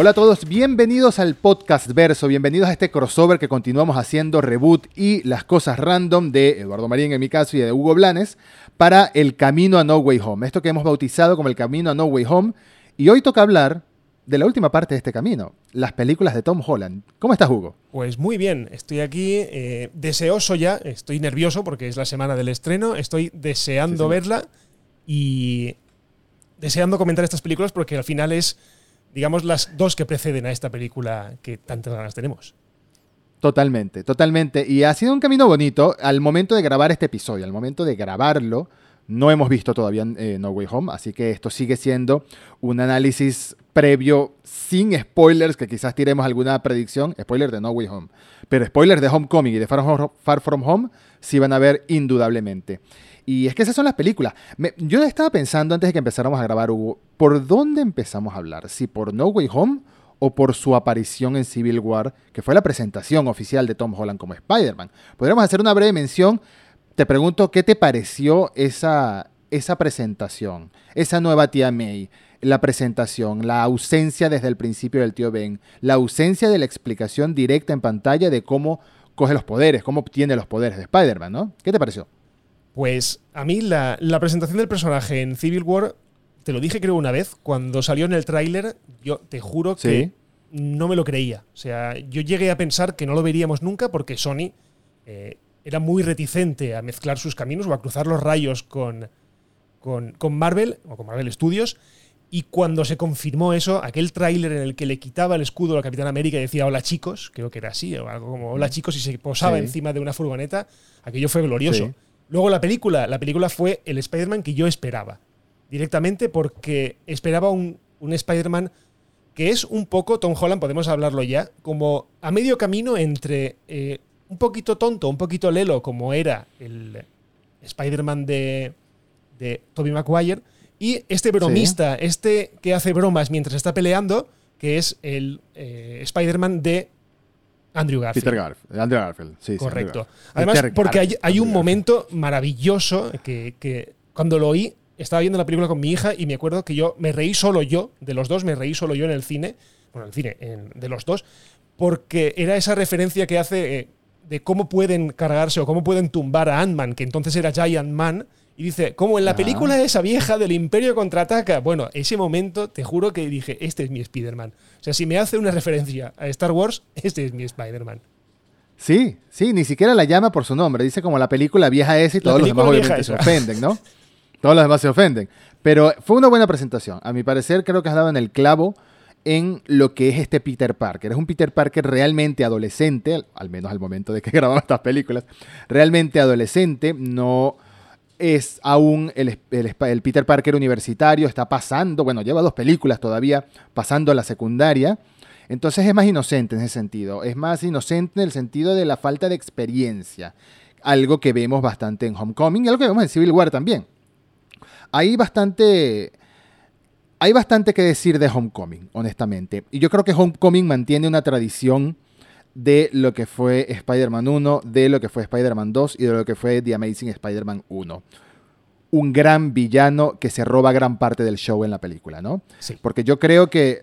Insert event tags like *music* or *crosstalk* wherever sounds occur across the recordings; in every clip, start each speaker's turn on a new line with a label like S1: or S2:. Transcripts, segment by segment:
S1: Hola a todos, bienvenidos al podcast Verso, bienvenidos a este crossover que continuamos haciendo reboot y las cosas random de Eduardo Marín en mi caso y de Hugo Blanes para el camino a No Way Home, esto que hemos bautizado como el camino a No Way Home y hoy toca hablar de la última parte de este camino, las películas de Tom Holland. ¿Cómo estás Hugo?
S2: Pues muy bien, estoy aquí eh, deseoso ya, estoy nervioso porque es la semana del estreno, estoy deseando verla y deseando comentar estas películas porque al final es digamos, las dos que preceden a esta película que tantas ganas tenemos.
S1: Totalmente, totalmente. Y ha sido un camino bonito al momento de grabar este episodio, al momento de grabarlo. No hemos visto todavía eh, No Way Home, así que esto sigue siendo un análisis previo sin spoilers, que quizás tiremos alguna predicción, spoiler de No Way Home. Pero spoilers de Homecoming y de Far From Home sí van a ver indudablemente. Y es que esas son las películas. yo estaba pensando antes de que empezáramos a grabar, Hugo, ¿por dónde empezamos a hablar? ¿Si por No Way Home o por su aparición en Civil War, que fue la presentación oficial de Tom Holland como Spider-Man? Podríamos hacer una breve mención. Te pregunto, ¿qué te pareció esa, esa presentación? Esa nueva tía May, la presentación, la ausencia desde el principio del tío Ben, la ausencia de la explicación directa en pantalla de cómo coge los poderes, cómo obtiene los poderes de Spider-Man, ¿no? ¿Qué te pareció?
S2: Pues a mí la, presentación del personaje en Civil War, te lo dije creo una vez, cuando salió en el tráiler, yo te juro que no me lo creía. O sea, yo llegué a pensar que no lo veríamos nunca porque Sony eh, era muy reticente a mezclar sus caminos o a cruzar los rayos con, con, Marvel o con Marvel Studios. Y cuando se confirmó eso, aquel tráiler en el que le quitaba el escudo a la Capitán América y decía hola chicos, creo que era así, o algo como hola chicos y se posaba encima de una furgoneta, aquello fue glorioso. Luego la película, la película fue el Spider-Man que yo esperaba. Directamente porque esperaba un, Spider-Man que es un poco, Tom Holland, podemos hablarlo ya, como a medio camino entre eh, un poquito tonto, un poquito lelo, como era el Spider-Man de, de Tobey Maguire, y este bromista, este que hace bromas mientras está peleando, que es el eh, Spider-Man de Andrew Garfield.
S1: Peter Garfield. Andrew Garfield, sí.
S2: Correcto. Además, porque hay, un momento maravilloso que, cuando lo oí, estaba viendo la película con mi hija y me acuerdo que yo me reí solo yo, de los dos, me reí solo yo en el cine, bueno, en el cine, de los dos, porque era esa referencia que hace eh, de cómo pueden cargarse o cómo pueden tumbar a Ant-Man, que entonces era Giant Man, y dice, como en la película esa vieja del Imperio contraataca. Bueno, ese momento, te juro que dije, este es mi Spider-Man. O sea, si me hace una referencia a Star Wars, *laughs* este es mi Spider-Man.
S1: Sí, sí, ni siquiera la llama por su nombre. Dice como la película vieja es y todos los demás obviamente se ofenden, ¿no? *laughs* todos los demás se ofenden. Pero fue una buena presentación. A mi parecer, creo que has dado en el clavo en lo que es este Peter Parker. Es un Peter Parker realmente adolescente, al menos al momento de que *laughs* grabamos estas películas, realmente adolescente, no es aún el, Peter Parker universitario, está pasando, bueno, lleva dos películas todavía pasando a la secundaria. Entonces es más inocente en ese sentido, es más inocente en el sentido de la falta de experiencia, algo que vemos bastante en Homecoming y algo que vemos en Civil War también. Hay bastante, hay bastante que decir de Homecoming, honestamente. Y yo creo que Homecoming mantiene una tradición de lo que fue Spider-Man 1, de lo que fue Spider-Man 2 y de lo que fue The Amazing Spider-Man 1. Un gran villano que se roba gran parte del show en la película, ¿no? Sí. Porque yo creo que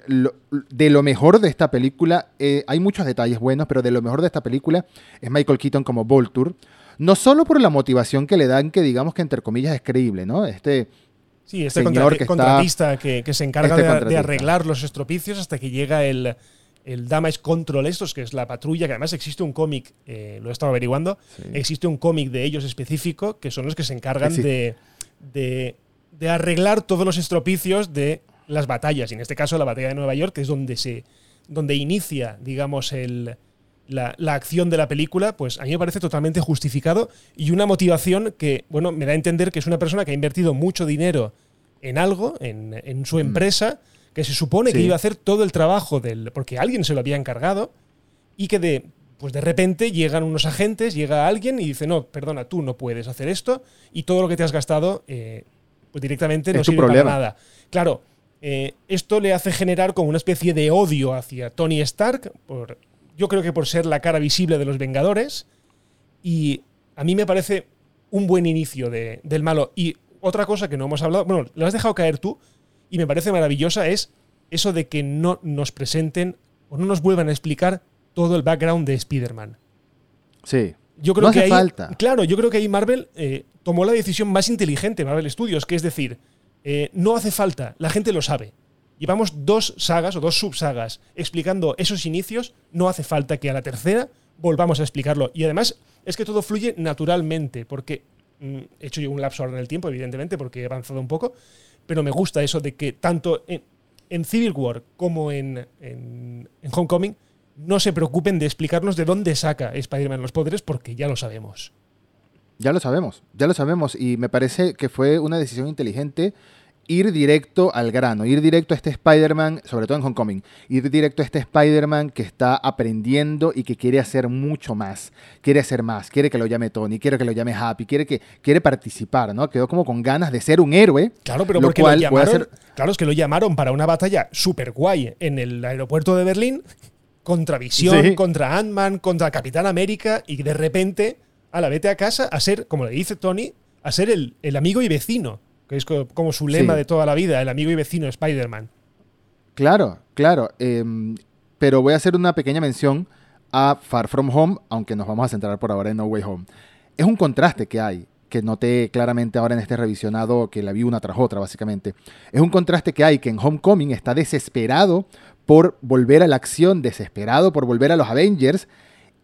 S1: de lo mejor de esta película, eh, hay muchos detalles buenos, pero de lo mejor de esta película es Michael Keaton como Volture. No solo por la motivación que le dan, que digamos que entre comillas es creíble, ¿no? Este,
S2: Sí, este señor que contratista que, se encarga este de, arreglar los estropicios hasta que llega el, el Damage Control estos, que es la patrulla, que además existe un cómic, eh, lo he estado averiguando, existe un cómic de ellos específico, que son los que se encargan de, de, arreglar todos los estropicios de las batallas, y en este caso la batalla de Nueva York, que es donde se donde inicia, digamos, el, la, acción de la película, pues a mí me parece totalmente justificado y una motivación que, bueno, me da a entender que es una persona que ha invertido mucho dinero en algo, en, en su mm. Que se supone que iba a hacer todo el trabajo del. porque alguien se lo había encargado, y que de. Pues de repente llegan unos agentes, llega alguien y dice, no, perdona, tú no puedes hacer esto, y todo lo que te has gastado, eh, pues directamente no sirve para nada. Claro, eh, esto le hace generar como una especie de odio hacia Tony Stark, por, yo creo que por ser la cara visible de los Vengadores, y a mí me parece un buen inicio del malo. Y otra cosa que no hemos hablado, bueno, lo has dejado caer tú, y me parece maravillosa es eso de que no nos presenten o no nos vuelvan a explicar todo el background de Spider-Man.
S1: Sí.
S2: Yo creo que falta. Claro, yo creo que ahí Marvel eh, tomó la decisión más inteligente, Marvel Studios, que es decir, eh, no hace falta, la gente lo sabe. Llevamos dos sagas o dos subsagas explicando esos inicios, no hace falta que a la tercera volvamos a explicarlo. Y además es que todo fluye naturalmente, porque mm, he hecho yo un lapso ahora en el tiempo, evidentemente, porque he avanzado un poco, pero me gusta eso de que tanto en, Civil War como en, en, Homecoming no se preocupen de explicarnos de dónde saca Spider-Man los poderes, porque ya lo sabemos.
S1: Ya lo sabemos, ya lo sabemos, y me parece que fue una decisión inteligente ir directo al grano, ir directo a este Spider-Man, sobre todo en Homecoming, ir directo a este Spider-Man que está aprendiendo y que quiere hacer mucho más, quiere hacer más, quiere que lo llame Tony, quiere que lo llame Happy, quiere que quiere participar, ¿no? Quedó como con ganas de ser un héroe.
S2: Claro, pero porque lo llamaron, claro, es que lo llamaron para una batalla súper guay en el aeropuerto de Berlín contra Visión, contra Ant-Man, contra Capitán América y de repente, a la vete a casa a ser, como le dice Tony, a ser el, el amigo y vecino que es como su lema de toda la vida, el amigo y vecino Spider-Man.
S1: Claro, claro. Em, pero voy a hacer una pequeña mención a Far From Home, aunque nos vamos a centrar por ahora en No Way Home. Es un contraste que hay, que noté claramente ahora en este revisionado, que la vi una tras otra, básicamente. Es un contraste que hay, que en Homecoming está desesperado por volver a la acción, desesperado por volver a los Avengers,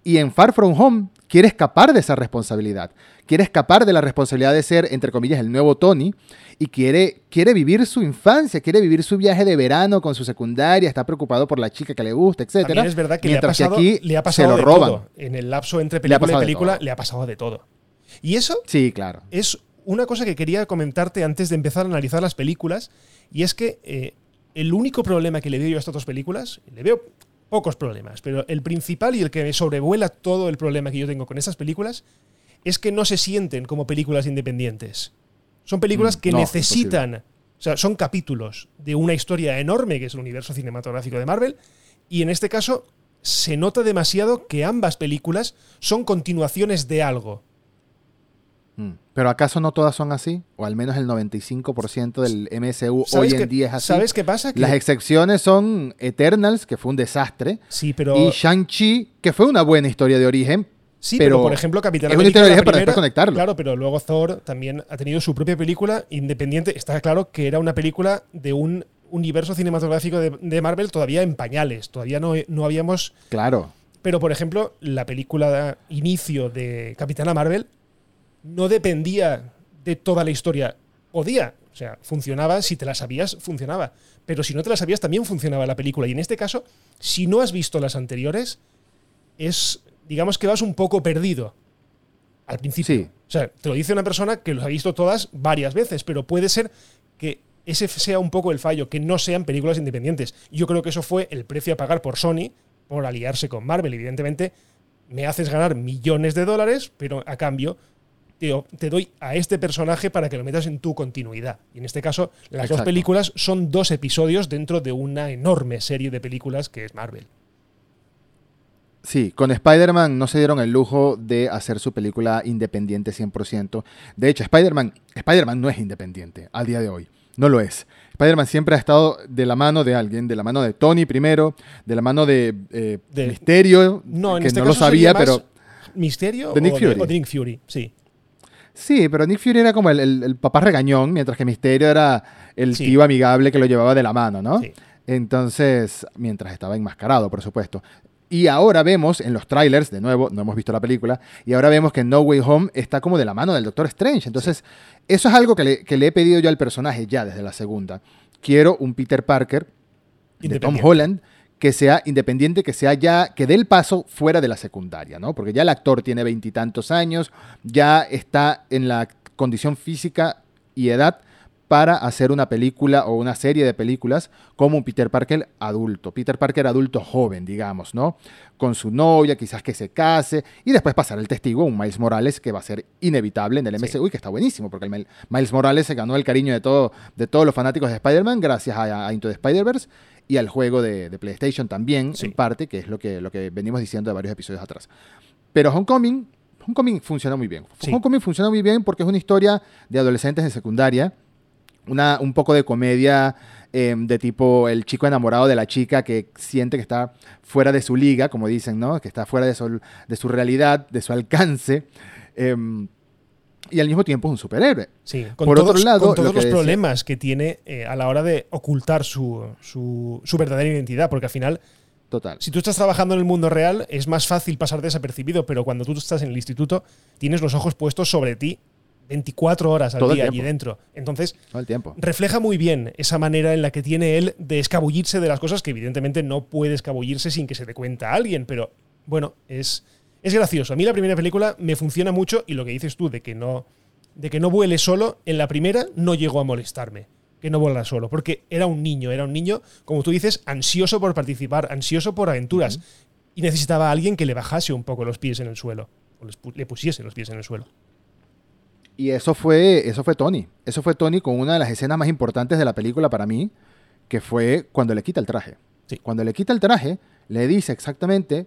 S1: y en Far From Home quiere escapar de esa responsabilidad quiere escapar de la responsabilidad de ser, entre comillas, el nuevo Tony y quiere, quiere vivir su infancia, quiere vivir su viaje de verano con su secundaria, está preocupado por la chica que le gusta, etc.
S2: es verdad que le ha pasado, aquí le ha pasado de todo. En el lapso entre película y película le ha pasado de todo. Y eso
S1: sí, claro.
S2: es una cosa que quería comentarte antes de empezar a analizar las películas, y es que eh, el único problema que le veo yo a estas dos películas, le veo pocos problemas, pero el principal y el que me sobrevuela todo el problema que yo tengo con estas películas es que no se sienten como películas independientes. Son películas mm, que necesitan, o sea, son capítulos de una historia enorme que es el universo cinematográfico de Marvel, y en este caso se nota demasiado que ambas películas son continuaciones de algo.
S1: Pero ¿acaso no todas son así? O al menos el 95% del MSU hoy en día es así.
S2: ¿Sabes qué pasa?
S1: Las excepciones son Eternals, que fue un desastre.
S2: Sí, pero...
S1: Y Shang-Chi, que fue una buena historia de origen,
S2: Sí, pero, por ejemplo, Capitán América. para después conectarlo. Claro, pero luego Thor también ha tenido su propia película independiente. Está claro que era una película de un universo cinematográfico de, Marvel todavía en pañales. Todavía no, no habíamos.
S1: Claro.
S2: Pero, por ejemplo, la película de inicio de Capitana Marvel no dependía de toda la historia. Podía. O sea, funcionaba, si te la sabías, funcionaba. Pero si no te la sabías, también funcionaba la película. Y en este caso, si no has visto las anteriores, es digamos que vas un poco perdido al principio. Sí. O sea, te lo dice una persona que los ha visto todas varias veces, pero puede ser que ese sea un poco el fallo, que no sean películas independientes. Yo creo que eso fue el precio a pagar por Sony por aliarse con Marvel. Evidentemente, me haces ganar millones de dólares, pero a cambio te, doy a este personaje para que lo metas en tu continuidad. Y en este caso, las dos películas son dos episodios dentro de una enorme serie de películas que es Marvel.
S1: Sí, con Spider-Man no se dieron el lujo de hacer su película independiente 100%. De hecho, Spider-Man Spider no es independiente al día de hoy. No lo es. Spider-Man siempre ha estado de la mano de alguien, de la mano de Tony primero, de la mano de, eh, Misterio,
S2: no, en que este no lo sabía, pero... ¿Misterio
S1: de Nick
S2: Fury. o de Nick Fury? Sí.
S1: Sí, pero Nick Fury era como el, papá regañón, mientras que Misterio era el tío amigable que lo llevaba de la mano, ¿no? Sí. Entonces, mientras estaba enmascarado, por supuesto. Y ahora vemos en los trailers, de nuevo, no hemos visto la película, y ahora vemos que No Way Home está como de la mano del Doctor Strange. Entonces, eso es algo que le, he pedido yo al personaje ya desde la segunda. Quiero un Peter Parker de Tom Holland que sea independiente, que sea ya, que dé el paso fuera de la secundaria, ¿no? Porque ya el actor tiene veintitantos años, ya está en la condición física y edad para hacer una película o una serie de películas como un Peter Parker adulto, Peter Parker adulto joven, digamos, ¿no? Con su novia, quizás que se case, y después pasar el testigo, un Miles Morales que va a ser inevitable en el MCU y que está buenísimo, porque el Miles Morales se ganó el cariño de, todo, de todos los fanáticos de Spider-Man gracias a, Into the Spider-Verse y al juego de, PlayStation también, en parte, que es lo que, lo que venimos diciendo de varios episodios atrás. Pero Homecoming, Homecoming funciona muy bien. Homecoming funciona muy bien porque es una historia de adolescentes de secundaria una, un poco de comedia em, de tipo el chico enamorado de la chica que siente que está fuera de su liga, como dicen, ¿no? Que está fuera de su, de su realidad, de su alcance. Em, y al mismo tiempo es un superhéroe.
S2: Sí, con Por todos, otro lado, todos los problemas que tiene eh, a la hora de ocultar su, su, su, verdadera identidad, porque al final
S1: Total.
S2: Si tú estás trabajando en el mundo real, es más fácil pasar desapercibido, pero cuando tú estás en el instituto, tienes los ojos puestos sobre ti 24 horas al día allí dentro. Entonces,
S1: el tiempo.
S2: refleja muy bien esa manera en la que tiene él de escabullirse de las cosas que evidentemente no puede escabullirse sin que se dé cuenta a alguien, pero bueno, es, es gracioso. A mí la primera película me funciona mucho y lo que dices tú de que no de que no vuele solo, en la primera no llegó a molestarme que no vuela solo, porque era un niño, era un niño, como tú dices, ansioso por participar, ansioso por aventuras, y necesitaba a alguien que le bajase un poco los pies en el suelo, o le pusiese los pies en el suelo.
S1: Y eso fue, eso fue Tony, eso fue Tony con una de las escenas más importantes de la película para mí, que fue cuando le quita el traje.
S2: Sí.
S1: Cuando le quita el traje, le dice exactamente,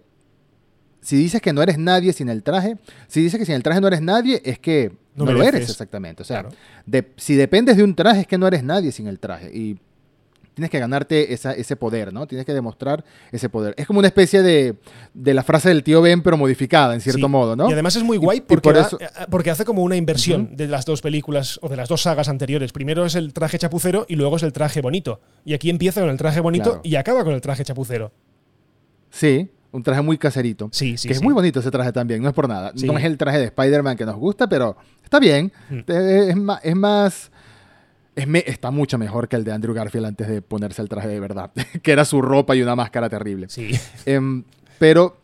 S1: si dices que no eres nadie sin el traje, si dices que sin el traje no eres nadie, es que no, lo eres exactamente. O sea, si dependes de un traje, es que no eres nadie sin el traje. Y tienes que ganarte ese poder, ¿no? Tienes que demostrar ese poder. Es como una especie de, la frase del tío Ben, pero modificada, en cierto modo, ¿no?
S2: Y además es muy guay porque, eh, porque hace como una inversión de las dos películas o de las dos sagas anteriores. Primero es el traje chapucero y luego es el traje bonito. Y aquí empieza con el traje bonito y acaba con el traje chapucero.
S1: Sí, un traje muy caserito.
S2: Sí, sí.
S1: Que es muy bonito ese traje también, no es por nada. No es el traje de Spider-Man que nos gusta, pero está bien. Mm. Es, más. Es más está mucho mejor que el de Andrew Garfield antes de ponerse el traje de verdad, *laughs* que era su ropa y una máscara terrible.
S2: Sí. *laughs*
S1: Em, pero,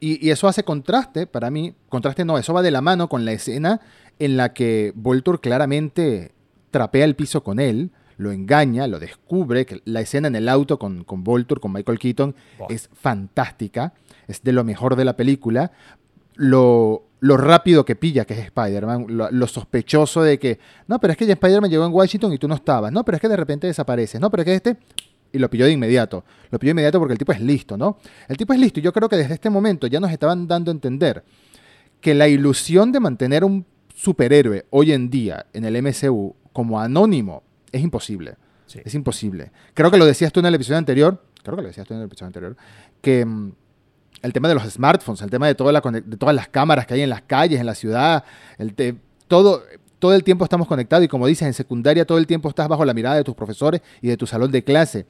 S1: y, eso hace contraste, para mí, contraste no, eso va de la mano con la escena en la que Voltur claramente trapea el piso con él lo engaña, lo descubre, que la escena en el auto con, con Voltur, con Michael Keaton, es fantástica, es de lo mejor de la película. Lo, lo rápido que pilla que es Spider-Man, lo, sospechoso de que, no, pero es que ya Spider-Man llegó en Washington y tú no estabas, no, pero es que de repente desaparece, no, pero es que este, y lo pilló de inmediato, lo pilló de inmediato porque el tipo es listo, ¿no? El tipo es listo y yo creo que desde este momento ya nos estaban dando a entender que la ilusión de mantener un superhéroe hoy en día en el MCU como anónimo es imposible. Es imposible. Creo que lo decías tú en el episodio anterior, creo que lo decías tú en el episodio anterior, que mm, el tema de los smartphones, el tema de, toda la, de todas las cámaras que hay en las calles, en la ciudad, el todo, todo el tiempo estamos conectados y como dices, en secundaria todo el tiempo estás bajo la mirada de tus profesores y de tu salón de clase.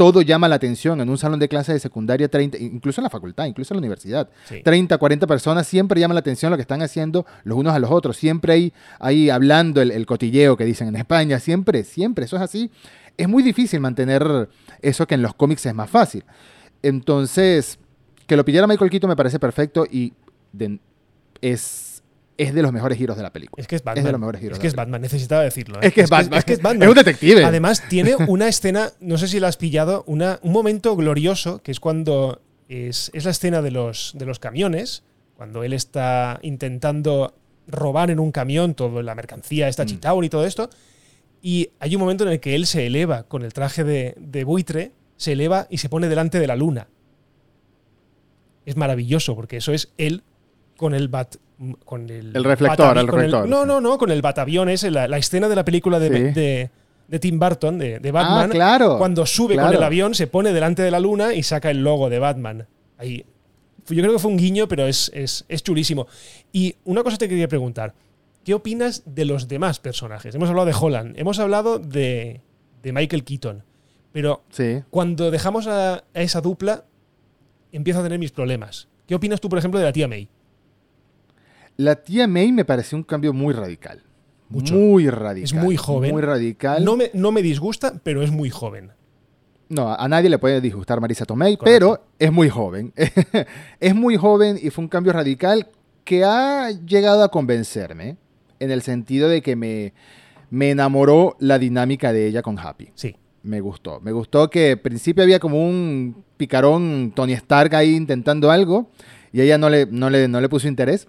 S1: Todo llama la atención en un salón de clase de secundaria, 30, incluso en la facultad, incluso en la universidad. 30, 40 personas siempre llama la atención lo que están haciendo los unos a los otros. Siempre hay ahí hablando el, cotilleo que dicen en España. Siempre, siempre, eso es así. Es muy difícil mantener eso que en los cómics es más fácil. Entonces, que lo pillara Michael Keaton me parece perfecto y es es de los mejores giros de la película.
S2: Es que es Batman.
S1: Es de los mejores giros.
S2: Es que es Batman, necesitaba decirlo.
S1: ¿eh? Es, que es, Batman. es, que es, Batman. *laughs* es un detective.
S2: Además, tiene *laughs* una escena, no sé si la has pillado, una, un momento glorioso, que es cuando es, la escena de los, de los camiones, cuando él está intentando robar en un camión toda la mercancía, esta mm. y todo esto. Y hay un momento en el que él se eleva con el traje de, de buitre, se eleva y se pone delante de la luna. Es maravilloso, porque eso es él con el bat, con el,
S1: el reflector, el reflector.
S2: no, no, no, con el batavión ese, la, escena de la película de, de, Tim Burton, de, Batman.
S1: Ah, claro.
S2: Cuando sube con el avión, se pone delante de la luna y saca el logo de Batman. Ahí. Yo creo que fue un guiño, pero es, es, es chulísimo. Y una cosa te quería preguntar. ¿Qué opinas de los demás personajes? Hemos hablado de Holland, hemos hablado de, de Michael Keaton. Pero cuando dejamos a, a, esa dupla, empiezo a tener mis problemas. ¿Qué opinas tú, por ejemplo, de la tía May?
S1: La tía May me pareció un cambio muy radical. Mucho. Muy radical.
S2: Es muy joven.
S1: Muy radical.
S2: No me, no me disgusta, pero es muy joven.
S1: No, a nadie le puede disgustar Marisa Tomei, pero es muy joven. *laughs* es muy joven y fue un cambio radical que ha llegado a convencerme en el sentido de que me, me enamoró la dinámica de ella con Happy.
S2: Sí.
S1: Me gustó. Me gustó que al principio había como un picarón Tony Stark ahí intentando algo y ella no le, no le, no le puso interés.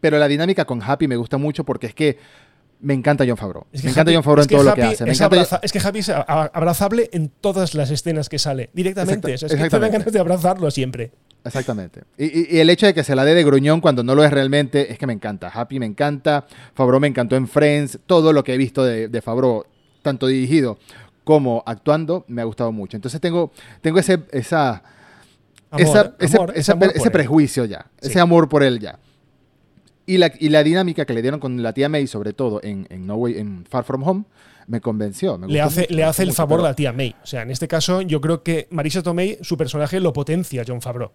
S1: Pero la dinámica con Happy me gusta mucho porque es que me encanta John Favreau. me encanta John Favreau en todo lo que hace.
S2: es, es, que Happy es abrazable en todas las escenas que sale, directamente. es que te dan ganas de abrazarlo siempre.
S1: Exactamente. Y, el hecho de que se la dé de gruñón cuando no lo es realmente, es que me encanta. Happy me encanta, Favreau me encantó en Friends, todo lo que he visto de, de Favreau, tanto dirigido como actuando me ha gustado mucho. Entonces tengo, tengo ese, esa, ese, prejuicio ya, ese amor por él ya. Y la, y la, dinámica que le dieron con la tía May, sobre todo en, en, no Way, en Far From Home, me convenció.
S2: le hace, le hace el favor a la tía May. O sea, en este caso, yo creo que Marisa Tomei, su personaje lo potencia John Favreau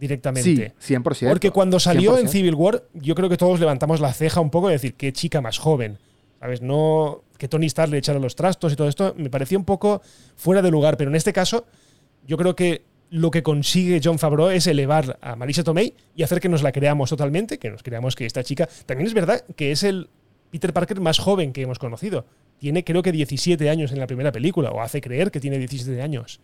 S2: directamente.
S1: Sí, 100%.
S2: Porque cuando salió en Civil War, yo creo que todos levantamos la ceja un poco de decir, qué chica más joven. ¿Sabes? No que Tony Stark le echara los trastos y todo esto, me parecía un poco fuera de lugar. Pero en este caso, yo creo que lo que consigue John Favreau es elevar a Marisa Tomei y hacer que nos la creamos totalmente, que nos creamos que esta chica. También es verdad que es el Peter Parker más joven que hemos conocido. Tiene creo que 17 años en la primera película, o hace creer que tiene 17 años.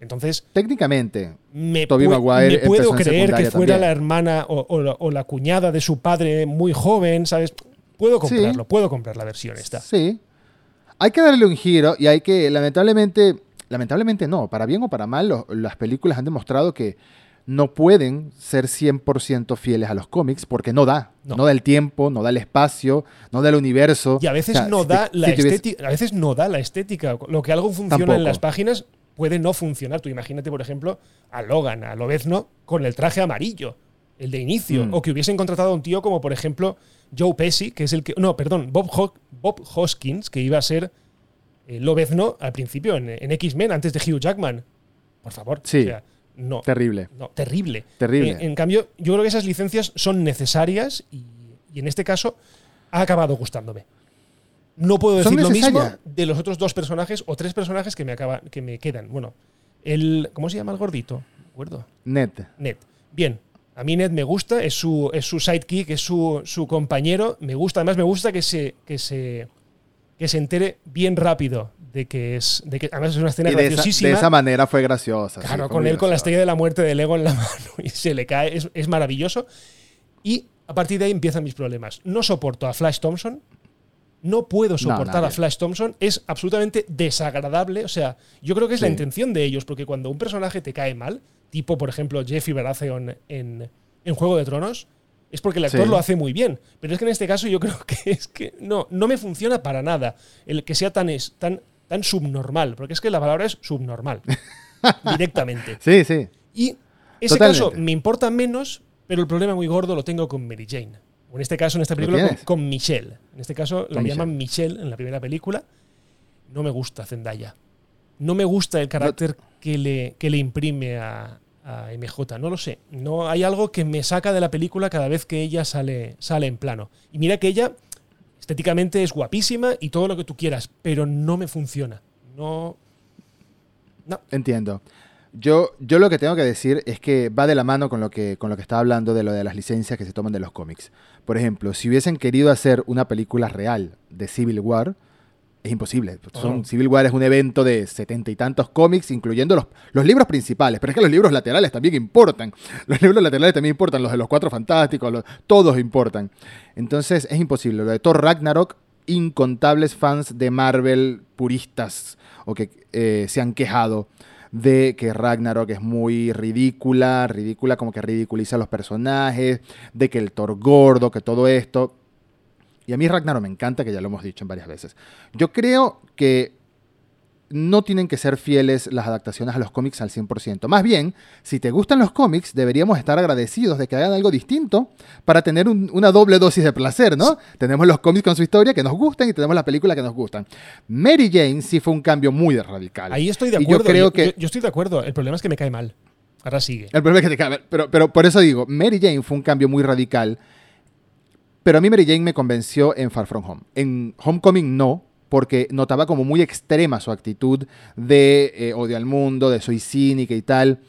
S2: Entonces.
S1: Técnicamente,
S2: me, puedo creer que fuera la hermana o, la, cuñada de su padre muy joven, ¿sabes? Puedo comprarlo, puedo comprar la versión esta.
S1: Sí. Hay que darle un giro y hay que, lamentablemente, lamentablemente no, para bien o para mal, las películas han demostrado que no pueden ser 100% fieles a los cómics porque no da. No. da el tiempo, no da el espacio, no da el universo.
S2: Y a veces, no, da la estética, a veces no da la estética. Lo que algo funciona en las páginas puede no funcionar. Tú imagínate, por ejemplo, a Logan, a Lobezno, con el traje amarillo, el de inicio. Mm. O que hubiesen contratado a un tío como, por ejemplo, Joe Pesci, que es el que. No, perdón, Bob, Bob Hoskins, que iba a ser eh, Lobezno al principio en, X-Men, antes de Hugh Jackman. Por favor.
S1: Sí. no. Terrible.
S2: No, terrible.
S1: Terrible.
S2: En, cambio, yo creo que esas licencias son necesarias y, en este caso ha acabado gustándome. No puedo decir lo mismo de los otros dos personajes o tres personajes que me, acaba, que me quedan. Bueno, el. ¿Cómo se llama el gordito? ¿Acuerdo?
S1: Ned.
S2: Ned. Bien. A mí Ned me gusta, es su, es su sidekick, es su, su compañero. Me gusta, además me gusta que se, que se, que se entere bien rápido de que es. De que, además es una escena graciosísima.
S1: De esa, manera fue graciosa.
S2: Claro, con él con la estrella de la muerte de Lego en la *laughs* mano y se le cae. Es, es maravilloso. Y a partir de ahí empiezan mis problemas. No soporto a Flash Thompson. No puedo soportar a Flash Thompson. Es absolutamente desagradable. O sea, yo creo que es la intención de ellos, porque cuando un personaje te cae mal, tipo, por ejemplo, Jeffy Baratheon en, en Juego de Tronos, es porque el actor lo hace muy bien. Pero es que en este caso yo creo *laughs* que es que no, no me funciona para nada el que sea tan, tan, tan subnormal, porque es que la palabra es subnormal, *laughs* directamente.
S1: Sí, sí.
S2: Y ese caso me importa menos, pero el problema muy gordo lo tengo con Mary Jane. O en este caso, en esta película, con, Michelle. En este caso la llaman Michelle en la primera película. No me gusta Zendaya. No me gusta el carácter que, le, que le imprime a, a MJ, no lo sé. No hay algo que me saca de la película cada vez que ella sale, sale en plano. Y mira que ella estéticamente es guapísima y todo lo que tú quieras, pero no me funciona. No.
S1: No. Entiendo. Yo, yo lo que tengo que decir es que va de la mano con lo que, con lo que estaba hablando de lo de las licencias que se toman de los cómics. Por ejemplo, si hubiesen querido hacer una película real de Civil War, es imposible. Son, Civil War es un evento de setenta y tantos cómics, incluyendo los, los, libros principales. Pero es que los libros laterales también importan. Los libros laterales también importan, los de los cuatro fantásticos, todos importan. Entonces es imposible. Lo de Thor Ragnarok, incontables fans de Marvel puristas o que eh, se han quejado de que Ragnarok es muy ridícula, ridícula como que ridiculiza a los personajes, de que el Thor gordo, que todo esto. Y a mí Ragnarok me encanta, que ya lo hemos dicho en varias veces. Yo creo que no tienen que ser fieles las adaptaciones a los cómics al 100%. Más bien, si te gustan los cómics, deberíamos estar agradecidos de que hagan algo distinto para tener una doble dosis de placer, ¿no? Tenemos los cómics con su historia que nos gustan y tenemos la película que nos gustan. Mary Jane sí fue un cambio muy radical.
S2: Ahí estoy de acuerdo. yo, creo que... yo, estoy de acuerdo. El problema es que me cae mal. Ahora sigue.
S1: El problema es que te cae mal. Pero, pero por eso digo, Mary Jane fue un cambio muy radical pero a mí Mary Jane me convenció en Far From Home. En Homecoming no, porque notaba como muy extrema su actitud de eh, odio al mundo, de soy cínica y tal.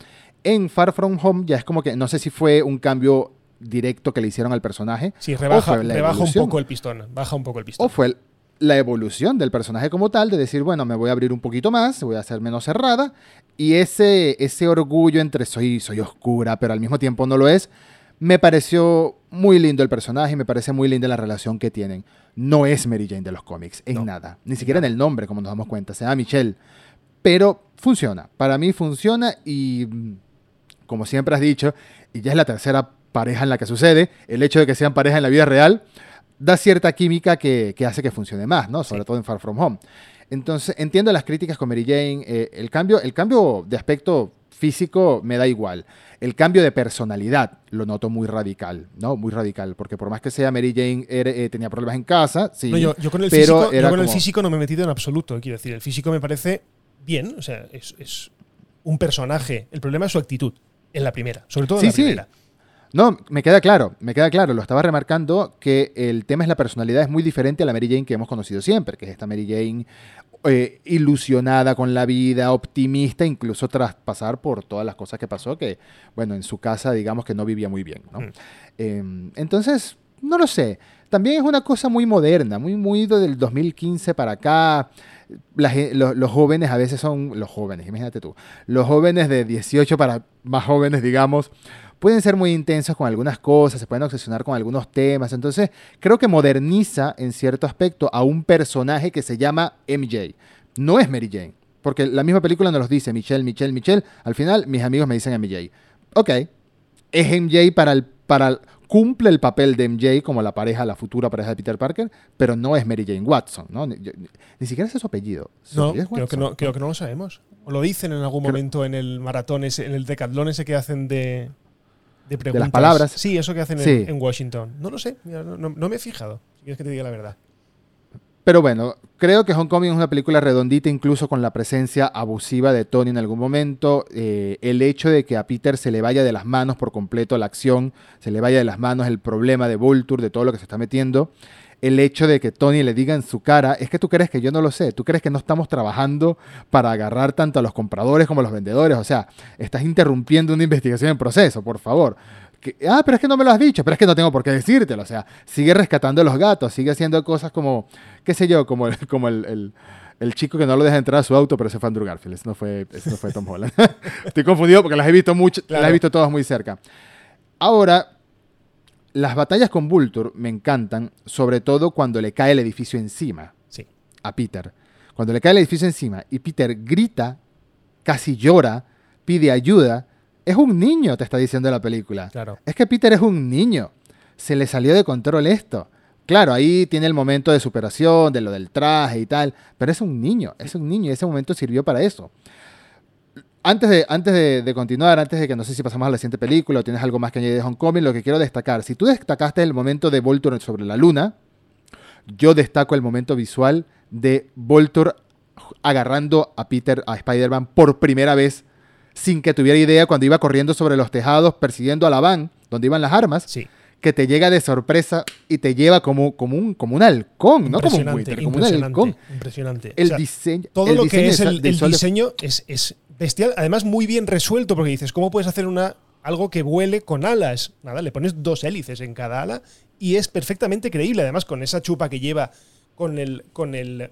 S1: En Far From Home ya es como que, no sé si fue un cambio directo que le hicieron al personaje.
S2: Sí, rebaja, rebaja un poco el pistón, baja un poco el pistón.
S1: O fue la evolución del personaje como tal, de decir, bueno, me voy a abrir un poquito más, voy a ser menos cerrada, y ese, ese orgullo entre soy, soy oscura, pero al mismo tiempo no lo es, me pareció muy lindo el personaje me parece muy linda la relación que tienen. No es Mary Jane de los cómics, en nada. Ni siquiera en el nombre, como nos damos cuenta. Se llama Michelle. Pero funciona. Para mí funciona y, como siempre has dicho, y ya es la tercera pareja en la que sucede, el hecho de que sean pareja en la vida real da cierta química que, hace que funcione más, ¿no? Sobre todo en Far From Home. Entonces, entiendo las críticas con Mary Jane. Eh, el, cambio, el cambio de aspecto físico me da igual. El cambio de personalidad lo noto muy radical, ¿no? Muy radical, porque por más que sea Mary Jane eh, tenía problemas en casa, sí.
S2: yo, con, el, físico, yo con el físico no me he metido en absoluto, quiero decir. El físico me parece bien, o sea, es, un personaje. El problema es su actitud en la primera, sobre todo en la primera.
S1: No, me queda claro, me queda claro, lo estaba remarcando que el tema es la personalidad, es muy diferente a la Mary Jane que hemos conocido siempre, que es esta Mary Jane eh, ilusionada con la vida, optimista, incluso tras pasar por todas las cosas que pasó, que, bueno, en su casa digamos que no vivía muy bien, ¿no? Mm. Em, entonces, no lo sé, también es una cosa muy moderna, muy, muy del 2015 para acá. Los, jóvenes a veces son, los jóvenes, imagínate tú, los jóvenes de 18 para más jóvenes, digamos, pueden ser muy intensos con algunas cosas, se pueden obsesionar con algunos temas. Entonces, creo que moderniza en cierto aspecto a un personaje que se llama MJ. No es Mary Jane, porque la misma película nos los dice Michelle, Michelle, Michelle. Al final, mis amigos me dicen MJ. Ok, es MJ para el, para cumple el papel de MJ como la pareja, la futura pareja de Peter Parker, pero no es Mary Jane Watson, ¿no? Ni, siquiera es su apellido.
S2: no, creo que no, creo que no lo sabemos. O lo dicen en algún momento en el maratón, ese, en el decatlón ese que hacen de, de,
S1: las palabras.
S2: Sí, eso que hacen en, Washington. No lo sé, no, me he fijado, si quieres que te diga la verdad.
S1: Pero bueno, creo que Homecoming es una película redondita, incluso con la presencia abusiva de Tony en algún momento. Eh, el hecho de que a Peter se le vaya de las manos por completo la acción, se le vaya de las manos el problema de Vulture, de todo lo que se está metiendo el hecho de que Tony le diga en su cara, es que tú crees que yo no lo sé, tú crees que no estamos trabajando para agarrar tanto a los compradores como a los vendedores, o sea, estás interrumpiendo una investigación en proceso, por favor. Ah, pero es que no me lo has dicho, pero es que no tengo por qué decírtelo, o sea, sigue rescatando a los gatos, sigue haciendo cosas como, qué sé yo, como, el, como el, chico que no lo deja entrar a su auto, pero ese fue Andrew Garfield, ese no fue, no fue Tom Holland. *laughs* Estoy confundido porque las he visto mucho, las he visto todas muy cerca. Ahora, las batallas con Vulture me encantan, sobre todo cuando le cae el edificio encima
S2: sí.
S1: a Peter. Cuando le cae el edificio encima y Peter grita, casi llora, pide ayuda. Es un niño, te está diciendo la película.
S2: Claro.
S1: Es que Peter es un niño. Se le salió de control esto. Claro, ahí tiene el momento de superación, de lo del traje y tal, pero es un niño, es un niño y ese momento sirvió para eso. Antes, de, antes de, continuar, antes de que no sé si pasamos a la siguiente película o tienes algo más que añadir de Homecoming, lo que quiero destacar, si tú destacaste el momento de Voltor sobre la luna, yo destaco el momento visual de Voltor agarrando a Peter, a Spider-Man por primera vez, sin que tuviera idea cuando iba corriendo sobre los tejados persiguiendo a la van, donde iban las armas.
S2: Sí.
S1: Que te llega de sorpresa y te lleva como, como, un, como un halcón, no como un buitre, como un halcón.
S2: Impresionante.
S1: El diseño.
S2: Todo lo que es el, diseño es, es bestial, además muy bien resuelto, porque dices, ¿cómo puedes hacer una, algo que vuele con alas? Nada, le pones dos hélices en cada ala y es perfectamente creíble, además con esa chupa que lleva con el, con el,